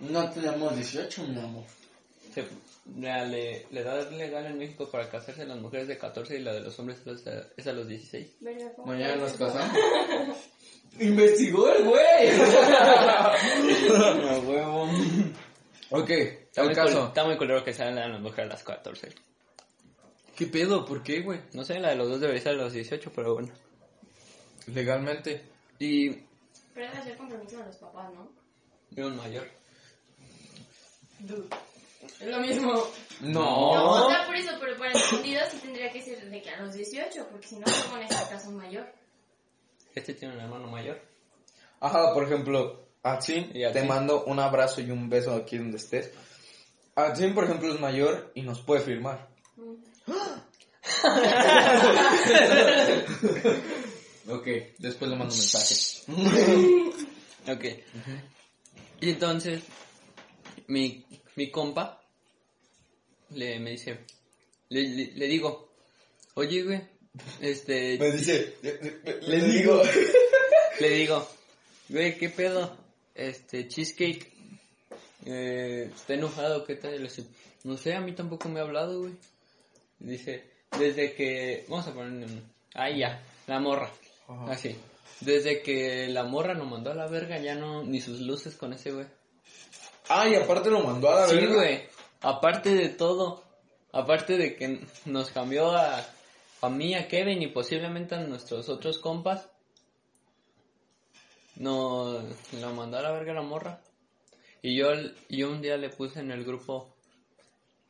no tenemos 18, mi amor. Se- la, le- la edad legal en México para casarse las mujeres de 14 y la de los hombres es a, es a los 16. Verga, ¿cómo Mañana nos casamos. Investigó el güey. Huevo. ok, Está el muy, caso. está muy culero que sean las mujeres a las 14. ¿Qué pedo? ¿Por qué, güey? No sé, la de los dos debería ser a los 18, pero bueno. Legalmente. Y Pero debe ser compromiso de los papás, ¿no? yo un mayor. Dude. Es lo mismo. No. No, o sea, por eso, pero para entendido sí tendría que ser de que a los 18, porque si no, ¿cómo en este caso mayor? Este tiene un hermano mayor. Ajá, por ejemplo, Atsin, te mando un abrazo y un beso aquí donde estés. Atsin, por ejemplo, es mayor y nos puede firmar. ok, después le mando un mensaje. Ok. Y entonces, mi, mi compa le, me dice, le, le, le digo, oye, güey, este, Me dice, le digo. le digo, güey, ¿qué pedo? Este, Cheesecake, eh, está enojado, ¿qué tal? Le dice, no sé, a mí tampoco me ha hablado, güey. Dice, desde que, vamos a poner, ahí ya, la morra, Ajá. así. Desde que la morra nos mandó a la verga, ya no, ni sus luces con ese güey. Ah, y aparte lo mandó a la Sí, verga. güey. Aparte de todo, aparte de que nos cambió a, a mí, a Kevin y posiblemente a nuestros otros compas, no la mandó a la verga la morra. Y yo, yo un día le puse en el grupo,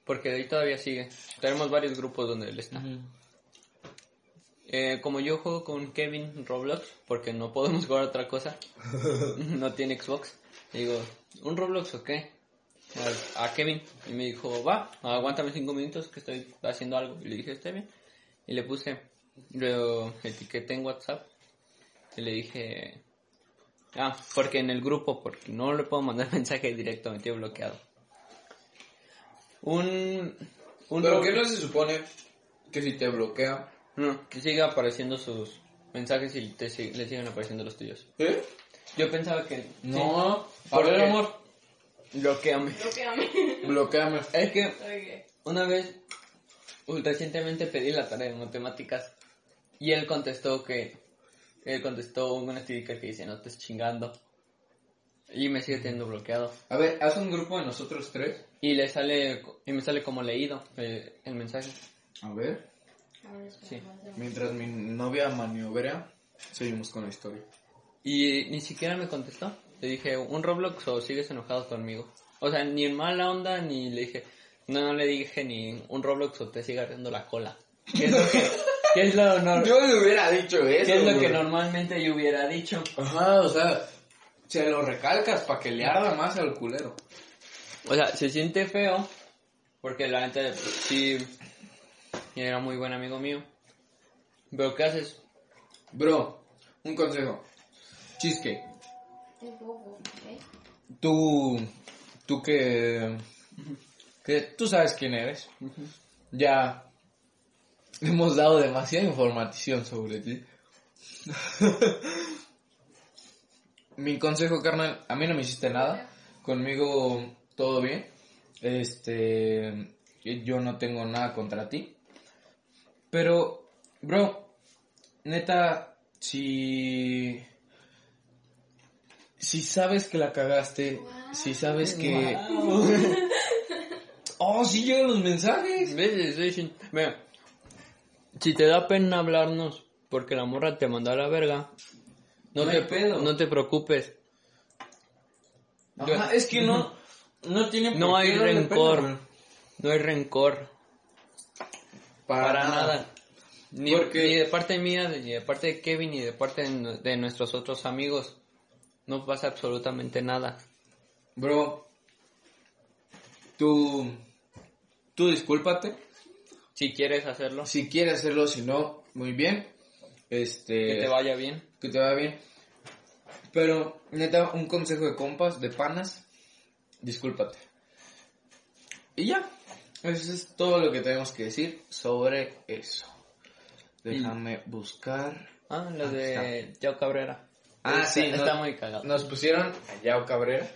porque de ahí todavía sigue. Tenemos varios grupos donde él está. Eh, como yo juego con Kevin Roblox, porque no podemos jugar otra cosa, no tiene Xbox, digo, ¿un Roblox o qué? A, a Kevin, y me dijo, va, aguántame cinco minutos que estoy haciendo algo. Y le dije, está bien. Y le puse, lo etiqueté en WhatsApp, y le dije, ah, porque en el grupo, porque no le puedo mandar mensaje directo, me tiene bloqueado. Un... un ¿Pero Rob- qué no se supone que si te bloquea? No, que siga apareciendo sus mensajes y te sig- le siguen apareciendo los tuyos. ¿Eh? Yo pensaba que... No. A ¿Por ver, amor. bloqueame. Bloqueame. Bloqueame. Es que Ok. una vez, uy, recientemente pedí la tarea de matemáticas y él contestó que... Él contestó un sticker que dice, no estés chingando. Y me sigue teniendo bloqueado. A ver, haz un grupo de nosotros tres. Y le sale, y me sale como leído eh, el mensaje. A ver. Sí. Mientras mi novia maniobra, seguimos con la historia. Y ni siquiera me contestó. Le dije, ¿un Roblox o sigues enojado conmigo? O sea, ni en mala onda, ni le dije, no, no le dije ni un Roblox o te sigue ardiendo la cola. ¿Qué es lo que, qué es lo, nor- Yo le hubiera dicho eso. qué es lo que normalmente yo hubiera dicho? Ajá, o sea, se lo recalcas para que le arda más al culero. O sea, se siente feo, porque la neta, pues, era muy buen amigo mío. Pero ¿qué haces? Bro, un consejo. ¿ok? tú, tú que, que tú sabes quién eres. Ya hemos dado demasiada información sobre ti. Mi consejo, carnal, a mí no me hiciste nada. Conmigo todo bien. Este, yo no tengo nada contra ti. Pero, bro, neta, si si sabes que la cagaste, si sabes que Oh, sí llegan los mensajes. ¿Ves? Mira, si te da pena hablarnos porque la morra te mandó a la verga, no, No te, hay pedo. no te preocupes. Ajá, es que no no tiene No por hay qué darle rencor. pena. No hay rencor. Para, nada. Ni, Porque- ni de parte mía, ni de parte de Kevin, ni de parte de nuestros otros amigos. No pasa absolutamente nada. Bro, tú tú discúlpate. Si quieres hacerlo, Si quieres hacerlo, si no, muy bien. Este que te vaya bien. que te vaya bien. Pero, neta, un consejo de compas, de panas, discúlpate. Y ya, eso es todo lo que tenemos que decir sobre eso. Déjame buscar. Ah, lo Ah, de Yao Cabrera. Ah, Está- sí, está muy cagado. Nos pusieron a Yao Cabrera.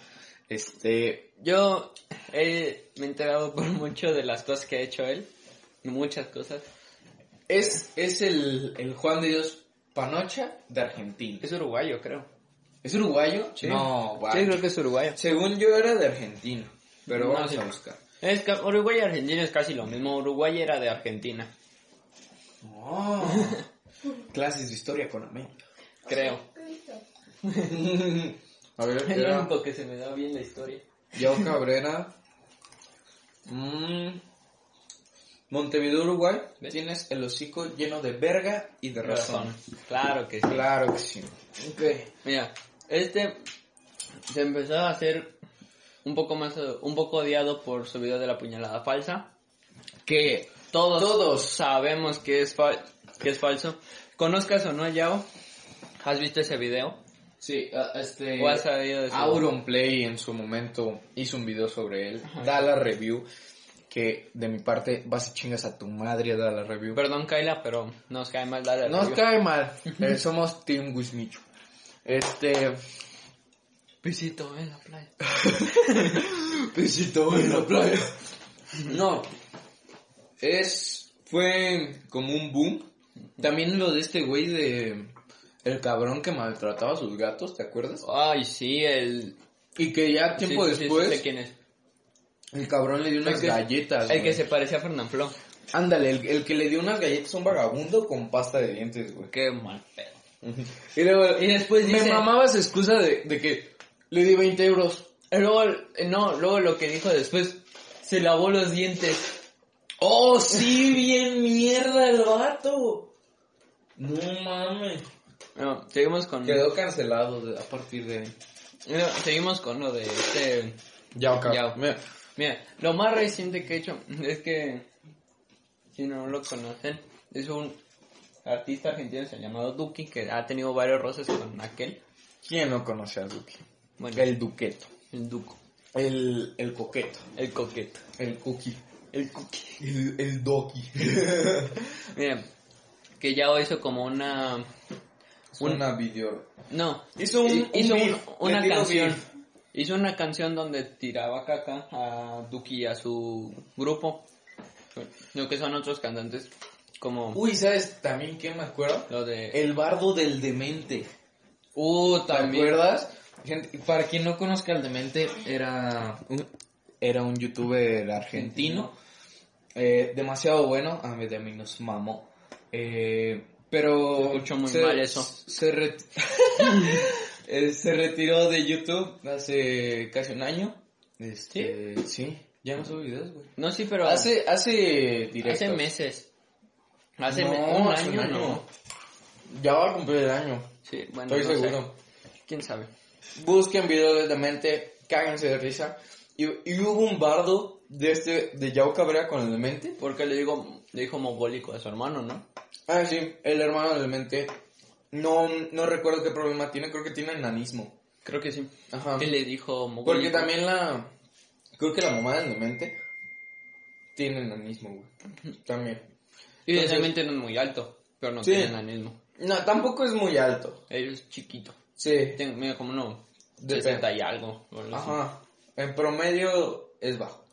Este, Yo he, me he enterado por mucho de las cosas que ha hecho él. Muchas cosas. es, es el, el Juan de Dios Panocha de Argentina. Es uruguayo, creo. ¿Es uruguayo? Sí. No, guay. Sí, creo que es uruguayo. Según yo era de Argentina. Pero No, vamos sí. a buscar. Es que Uruguay y Argentina es casi lo mismo. Uruguay era de Argentina, Oh, clases de historia con América. creo. A ver, Es lo era único que se me da bien la historia. Yao Cabrera. Mm, Montevideo, Uruguay. ¿Ves? Tienes el hocico lleno de verga y de razón. Claro que sí. Claro que sí. Ok. Mira, este se empezó a hacer un poco más, eh, un poco odiado por su video de la puñalada falsa. Que Todos, Todos. sabemos que es, que es falso. Conozcas o no a Yao, ¿has visto ese video? Sí, ah, este. ¿O has sabido de su- Auronplay en su momento hizo un video sobre él. Da la review. Que de mi parte vas y chingas a tu madre da la review. Perdón, Kaila, pero nos cae mal dar el Nos review. cae mal. Eh, somos Team Wismichu. Este. Pisito en la playa. Pisito en la playa. No. Es. Fue como un boom. También lo de este güey de. El cabrón que maltrataba a sus gatos, ¿te acuerdas? Ay, sí, el... Y que ya tiempo sí, sí, sí, después. sé quién es. El cabrón le dio unas El que- galletas. El güey. que se parecía a Fernanfloo. Ándale, el, el que le dio unas galletas a un vagabundo con pasta de dientes, güey. Qué mal pedo. Y luego, Y después me dice- mamaba esa excusa de, de que le di 20 euros. Y Luego, eh, no, luego lo que dijo después, se lavó los dientes. ¡Oh, sí! ¡Bien mierda el vato! No mames. No, seguimos con... Quedó cancelado de- a partir de no, seguimos con lo de este... Ya, Yao. Mira, lo más reciente que he hecho es que, si no lo conocen, es un artista argentino se llamado Duki, que ha tenido varios roces con aquel. ¿Quién no conoce a Duque? Bueno, El Duqueto. el Duco, El, el coqueto. el coqueto, El cookie. el cookie. El, el doki. Mira, que ya hizo como una... Una video. No, Hizo un- hi- hizo un un- beef, una canción. beef. Hizo una canción donde tiraba caca a Duki y a su grupo. Lo que son otros cantantes como Uy, ¿sabes también qué me acuerdo? lo de... El bardo del demente. Uh, ¿Te también. acuerdas? Gente, para quien no conozca al demente, era un, era un youtuber argentino. eh, demasiado bueno. A mí, mí nos mamó. Eh, pero... Se muy mal eso. Se, eh, se retiró de YouTube hace casi un año. Este, ¿Sí? Ya no sube videos, güey. No, sí, pero Hace, hace directos. hace meses. Hace No, me- un hace año, no. Ya va a cumplir el año. Sí, bueno, Estoy no sé. seguro. ¿Quién sabe? Busquen videos de demente, cáganse de risa. Y, y hubo un bardo de este, de Yao Cabrera con el demente. Porque le digo, le dijo mogólico a su hermano, ¿no? Ah, sí, el hermano del demente. No, no recuerdo qué problema tiene, creo que tiene enanismo. Creo que sí. Ajá. Que le dijo mogólico. Porque también la, creo que la mamá del demente tiene enanismo, güey. También. Y realmente no es muy alto, pero no Sí. tiene enanismo. No, tampoco es muy alto. Él es chiquito. Sí. Tiene, mira, como no, De 60 y algo. Ajá. En promedio es bajo.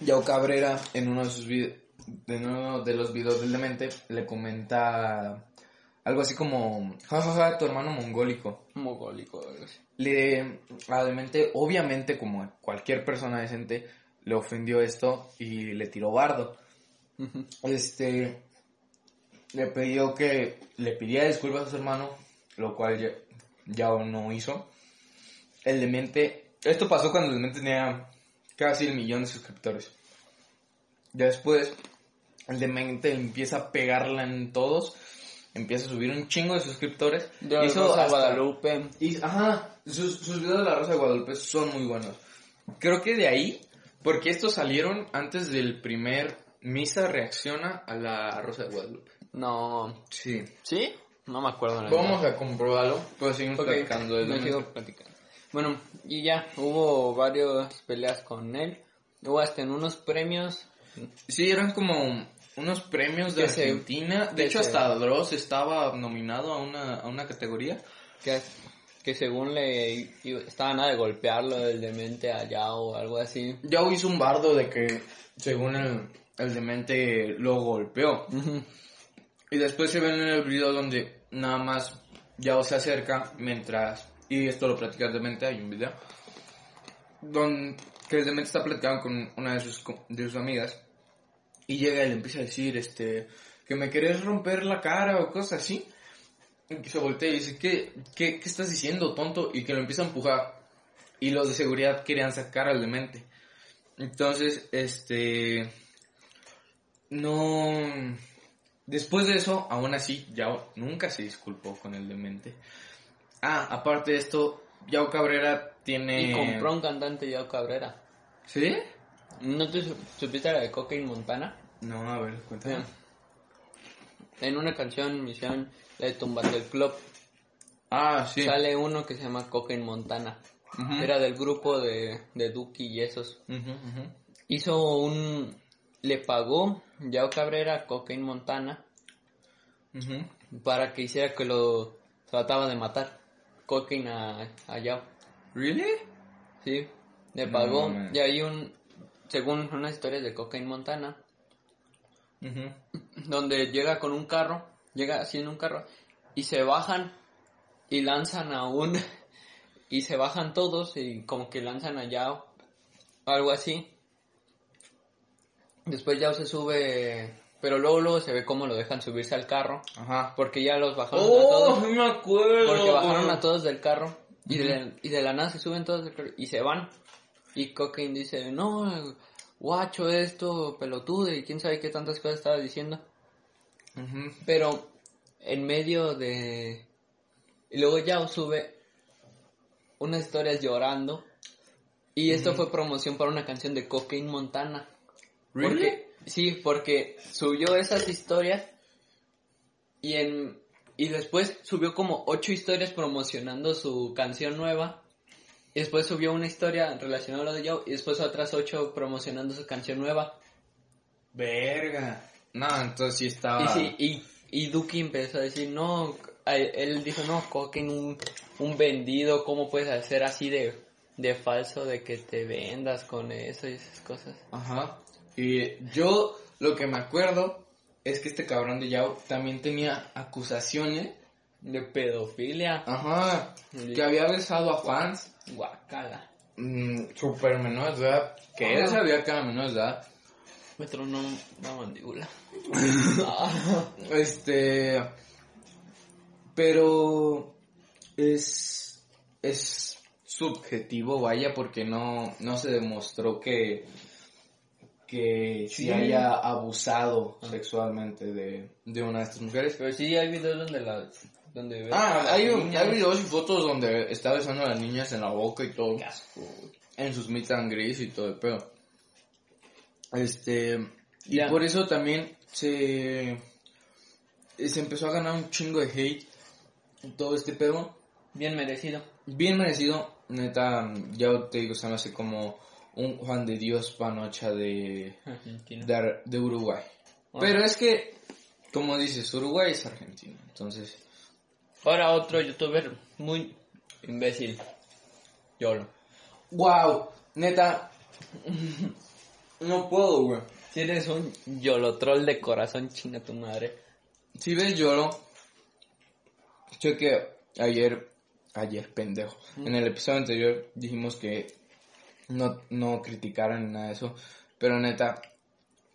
Yao Cabrera en uno de sus videos, en uno de los videos del demente, le comenta algo así como, jajaja, tu hermano mongólico. Así. Le, a demente, obviamente como cualquier persona decente, le ofendió esto y le tiró bardo. Este, le pidió que le pidiera disculpas a su hermano, lo cual ya, ya no hizo. El demente, esto pasó cuando el demente tenía casi el millón de suscriptores. Ya después, el demente empieza a pegarla en todos, empieza a subir un chingo de suscriptores. De la Hizo Rosa de hasta- Guadalupe. y, ajá, sus, sus videos de la Rosa de Guadalupe son muy buenos. Creo que de ahí, porque estos salieron antes del primer Misa reacciona a la Rosa de Guadalupe. No. Sí. ¿Sí? No me acuerdo. la Vamos verdad. a comprobarlo, pues seguimos Ok, platicando de me lo sigo platicando. Bueno, y ya, hubo varias peleas con él. Hubo hasta en unos premios. Sí, eran como unos premios de se- Argentina. De hecho, se- hasta Dross estaba nominado a una, a una categoría. Que, que según le estaban a de golpearlo del demente allá o algo así. Ya hizo un bardo de que, según el, el demente, lo golpeó. Y después se ven en el video donde nada más Yao se acerca mientras, y esto lo platica el demente, hay un video, donde que el demente está platicando con una de sus, de sus amigas y llega y le empieza a decir, este, que me querés romper la cara o cosas así. Y se voltea y dice, ¿qué, qué, qué estás diciendo, tonto? Y que lo empieza a empujar. Y los de seguridad querían sacar al demente. Entonces, este... No... Después de eso, aún así, Yao nunca se disculpó con el demente. Ah, aparte de esto, Yao Cabrera tiene... Y compró un cantante Yao Cabrera. ¿Sí? ¿No te su- supiste la de Cocaine Montana? No, a ver, cuéntame. Mira. En una canción hicieron la de Tumbate el Club. Ah, sí. Sale uno que se llama Cocaine Montana. Era del grupo de, de Duki y esos. Hizo un... Le pagó Yao Cabrera a Cocaine Montana para que hiciera que lo trataba de matar. Cocaine a, a Yao. ¿Really? Sí, le pagó. y hay un... Según unas historias de Cocaine Montana, donde llega con un carro, llega así en un carro, y se bajan y lanzan a un... y se bajan todos y como que lanzan a Yao, algo así. Después Yao se sube pero luego luego se ve cómo lo dejan subirse al carro, Ajá. porque ya los bajaron a Oh, todos, no me acuerdo. porque bajaron a todos del carro y, de, la- y de la nada se suben todos del carro y se van. Y Cocaine dice, no, guacho esto, pelotudo y quién sabe qué tantas cosas estaba diciendo. Pero en medio de... Y luego Yao sube unas historias llorando. Y esto fue promoción para una canción de Cocaine Montana. ¿Really? Porque, sí, porque subió esas historias y en y después subió como ocho historias promocionando su canción nueva. Y después subió una historia relacionada a lo de Yao y después otras ocho promocionando su canción nueva. Verga. No, entonces sí estaba. Y sí, y, y Duki empezó a decir, no, él dijo, no, Coquen, un, un vendido, ¿cómo puedes hacer así de, de falso, de que te vendas con eso y esas cosas? Ajá. Y yo lo que me acuerdo es que este cabrón de Yao también tenía acusaciones. De pedofilia. Ajá. Que había besado a fans Guacala. mm, super menores de edad. Que él sabía que eran menores de edad. Me tronó una mandíbula. Ah. Este. Pero. Es. Es subjetivo, vaya, porque no, no se demostró que. Que si Sí. haya abusado sexualmente de, de una de estas mujeres. Pero sí hay videos donde la... Donde Ah, hay, niñas. hay videos y fotos donde está besando a las niñas en la boca y todo. En sus meet and y todo el pedo. Este. Y por eso también se. Se empezó a ganar un chingo de hate. Todo este pedo. Bien merecido. Bien merecido. Neta, ya te digo, se me hace como un Juan de Dios panocha de. De, de Uruguay. Pero es que, como dices, Uruguay es Argentina. Entonces. Ahora otro youtuber muy imbécil. Yolo. ¡Wow! Neta. No puedo, güey. Si eres un yolotrol de corazón, chinga tu madre. Si ves Yolo, sé que ayer, ayer pendejo, en el episodio anterior dijimos que no, no criticaran ni nada de eso, pero neta,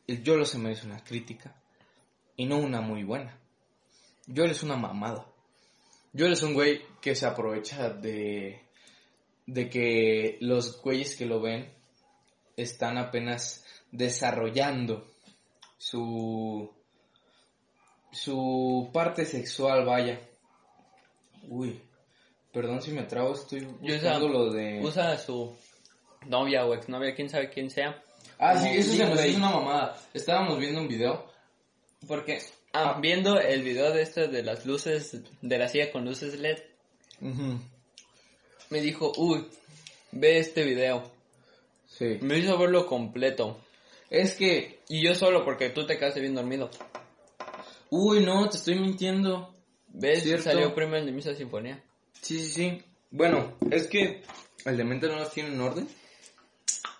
el Yolo se merece una crítica y no una muy buena. Yolo es una mamada. Yolo es un güey que se aprovecha de, de que los güeyes que lo ven están apenas desarrollando su su parte sexual, vaya. Uy, perdón si me trago, estoy Y usa, buscando lo de... usa su novia o exnovia, quién sabe quién sea. Ah, sí, eso se me hizo una mamada. Estábamos viendo un video. Porque ah, viendo el video de esto de las luces, de la silla con luces LED, me dijo, uy, ve este video. Sí. Me hizo verlo completo. Es que... Y yo solo porque tú te quedaste bien dormido. Uy, no, te estoy mintiendo. ¿Ves? Cierto. Salió primero el de Misa Sinfonía. Sí, sí, sí. Bueno, es que... ¿El de mente no los tiene en orden?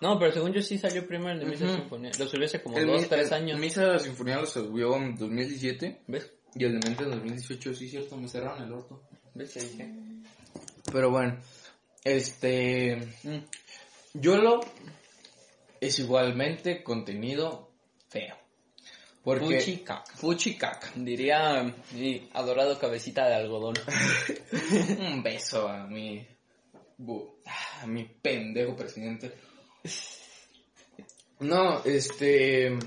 No, pero según yo sí salió primero el de Misa. Sinfonía. Lo subió hace como el dos, Mi- tres el años. Misa de Sinfonía lo subió en 2017. ¿Ves? Y el de mente en 2018, sí, cierto, me cerraron el orto. ¿Ves? Te dije. Pero bueno, este... YOLO es igualmente contenido feo. Porque... Fuchi caca. Fuchi caca. Diría mi adorado cabecita de algodón. Un beso a mi... A mi pendejo presidente. No, este...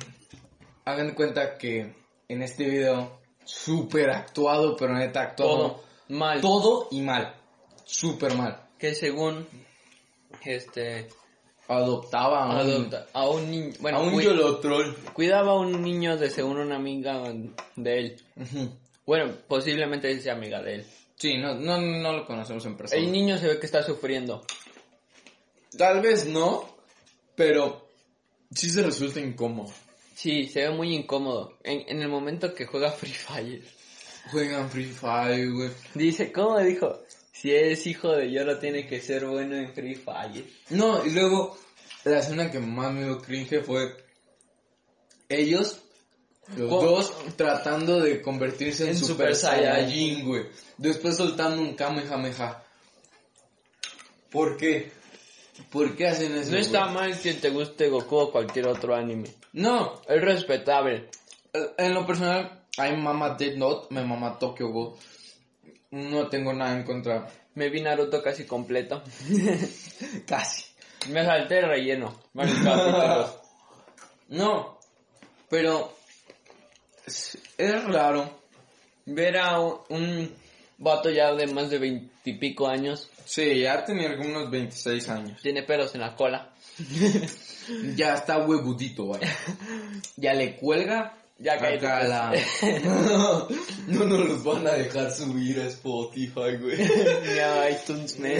Hagan cuenta que en este video, súper actuado, pero neta actuado. Todo mal. Todo y mal. Súper mal. Que según este Adoptaba a un... a un niño, bueno, a un yolotrol. cuidaba a un niño de según una amiga de él. Bueno, posiblemente sea amiga de él. Sí, no, no, no lo conocemos en persona. El niño se ve que está sufriendo. Tal vez no, pero sí se resulta incómodo. Sí, se ve muy incómodo. En, en el momento que juega Free Fire. Juegan Free Fire, güey. Dice, ¿cómo dijo? Si es hijo de Yolo tiene que ser bueno en Free Fire. No, y luego la escena que más me dio cringe fue ellos, los ¿Cómo? dos, tratando de convertirse en, En Super, Super Saiyajin, güey. Después soltando un Kamehameha. ¿Por qué? ¿Por qué hacen eso? No está güey? mal que te guste Goku o cualquier otro anime. No, Es respetable. En lo personal, hay mama Dead Note, me mama Tokyo Ghoul. No tengo nada en contra. Me vi Naruto casi completo. Casi. Me salté el relleno. No, pero es, raro. Ver a un vato ya de más de veintipico años. Sí, ya tenía algunos 26 años. Tiene pelos en la cola. Ya está huevudito, vaya. Ya le cuelga. Ya cállate, la... no nos los van a dejar subir a Spotify, güey. Ya iTunes, man.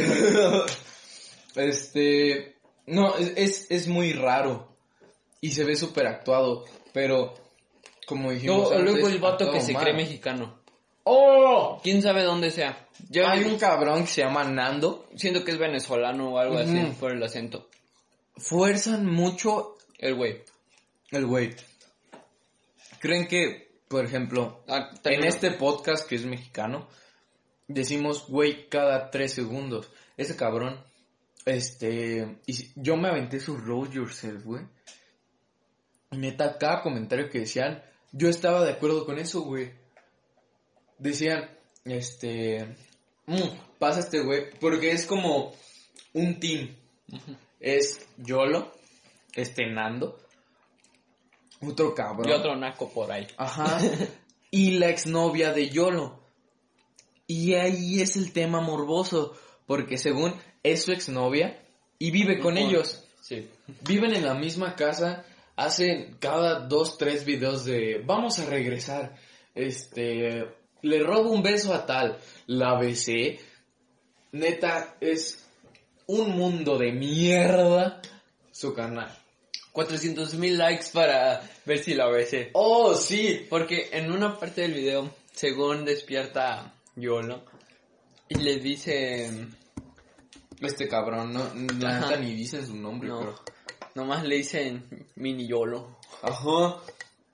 Este, no, es, es, muy raro y se ve súper actuado, pero como dijimos No, antes, luego el vato que se mal. cree mexicano. ¡Oh! ¿Quién sabe dónde sea? Yo Hay un cabrón que se llama Nando. siento que es venezolano o algo así Ujú. por el acento. Fuerzan mucho El güey. el güey. Creen que, por ejemplo, Ah, en este podcast que es mexicano, decimos güey cada tres segundos. Ese cabrón, este, y si- yo me aventé su roll yourself, güey. Y Neta, cada comentario que decían, yo estaba de acuerdo con eso, güey. Decían, este, "Mm, pasa este güey, porque es como un team. Es Yolo, este Nando, otro cabrón. Y otro naco por ahí. Ajá. y la exnovia de Yolo. Y ahí es el tema morboso, porque según es su exnovia y vive con ellos. Sí. Viven en la misma casa, hacen cada dos, tres videos de vamos a regresar. Este, le robo un beso a tal, la besé. Neta, es un mundo de mierda su canal. 400 mil likes para ver si la besé. Oh, sí. Porque en una parte del video, según despierta Yolo, y le dice... Este cabrón, no, la neta ni dicen su nombre, No, pero. nomás le dicen mini Yolo. Ajá.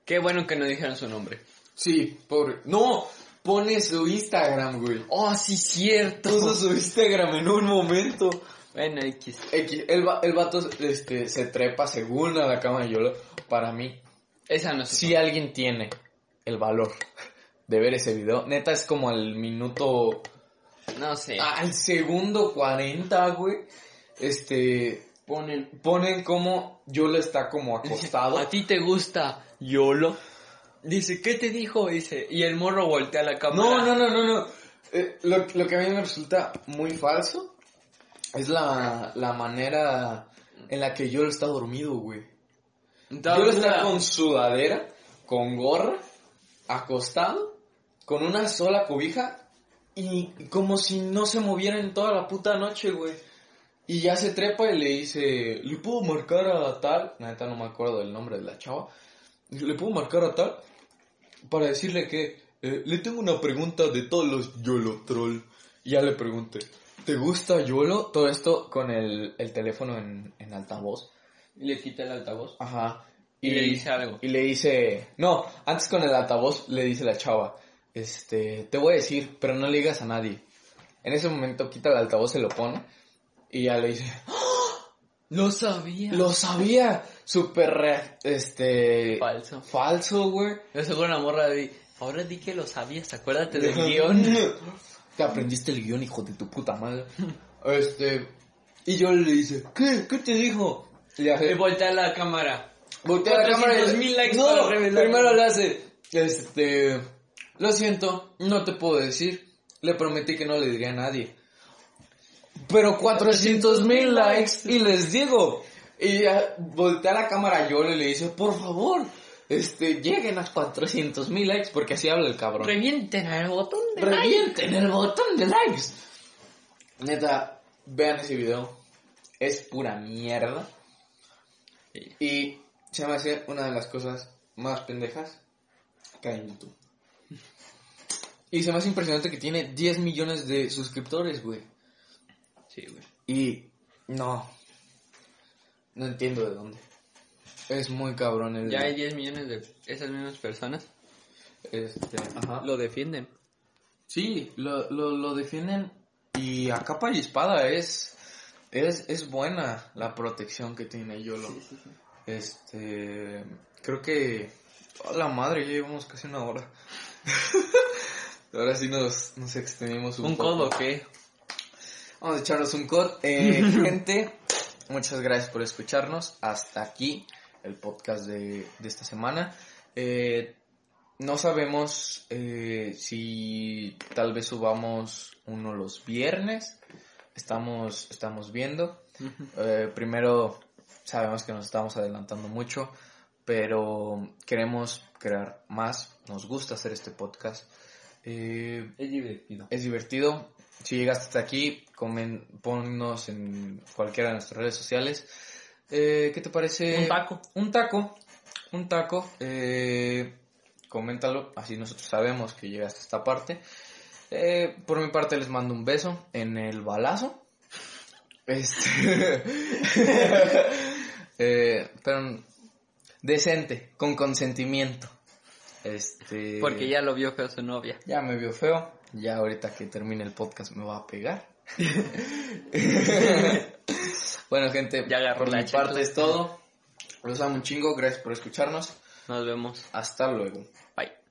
Qué bueno que no dijeron su nombre. Sí, pobre. No, pone su Instagram, güey. Oh, sí, cierto. Puso su Instagram en un momento. Bueno, X. X, el, va- el vato este, se trepa según a la cama de Yolo. Para mí, Esa no si alguien tiene el valor de ver ese video, neta es como al minuto. No sé. Al segundo 40, güey. Este. Ponen... Ponen como Yolo está como acostado. ¿A ti te gusta Yolo? Dice, ¿qué te dijo? Dice, y el morro voltea la cámara. No, no, no, no, no. Eh, lo, lo que a mí me resulta muy falso es la, la manera en la que Yolo está dormido, güey. Yolo está con sudadera, con gorra, acostado, con una sola cobija y como si no se moviera en toda la puta noche, güey. Y ya se trepa y le dice, ¿le puedo marcar a tal? La neta no me acuerdo del nombre de la chava. ¿Le puedo marcar a tal? Para decirle que eh, le tengo una pregunta de todos los YOLO troll. Y ya le pregunté, ¿te gusta YOLO? Todo esto con el, el teléfono en, en altavoz. Y le quita el altavoz. Ajá. Y le dice algo. Y le dice, no, antes con el altavoz le dice la chava, este, te voy a decir, pero no le digas a nadie. En ese momento quita el altavoz, se lo pone y ya le dice, Lo sabía. lo sabía, súper, re- este, Falso. falso, güey. Yo seguro la morra di, ahora di que lo sabías, acuérdate del guion. Te aprendiste el guion, hijo de tu puta madre. Este, y yo le dice, ¿qué? ¿Qué te dijo? Y le hace, Y voltea la cámara. Voltea la cámara y 400,000 likes no, para primero le hace, este, lo siento, no te puedo decir, le prometí que no le diría a nadie. Pero 400 mil likes y les digo, y ya voltea la cámara a Yolo y le dice, por favor, este, lleguen a 400 mil likes, porque así habla el cabrón. Revienten al botón de like. Revienten el botón de likes. Neta, vean ese video. Es pura mierda. Y se me hace una de las cosas más pendejas que hay en YouTube. Y se me hace impresionante que tiene 10 millones de suscriptores, güey. Sí, güey. Y no. No entiendo de dónde. Es muy cabrón el... Ya hay 10 millones de esas mismas personas. Este, ajá. Lo defienden. Sí, lo, lo, lo defienden y a capa y espada es, es, es buena la protección que tiene Yolo. Este, creo que A la madre, ya llevamos casi una hora. Ahora sí nos, nos extendimos un, ¿Un poco. codo qué? Vamos a echarnos un cod. Eh, gente, muchas gracias por escucharnos. Hasta aquí el podcast de, de esta semana. Eh, no sabemos eh, si tal vez subamos uno los viernes. Estamos, estamos viendo. Eh, primero, sabemos que nos estamos adelantando mucho, pero queremos crear más. Nos gusta hacer este podcast. Eh, Es divertido. es divertido. Si llegaste hasta aquí, comen, ponnos en cualquiera de nuestras redes sociales. Eh, ¿Qué te parece? Un taco. Un taco. Un taco. Eh, coméntalo, así nosotros sabemos que llegaste a esta parte. Eh, por mi parte les mando un beso en el balazo. Este. Eh, pero decente, con consentimiento. Este. Porque ya lo vio feo su novia. Ya me vio feo. Ya ahorita que termine el podcast me va a pegar. bueno, gente, Ya agarró la mi chancla. parte es todo. Los amo un chingo. Gracias por escucharnos. Nos vemos. Hasta luego. Bye.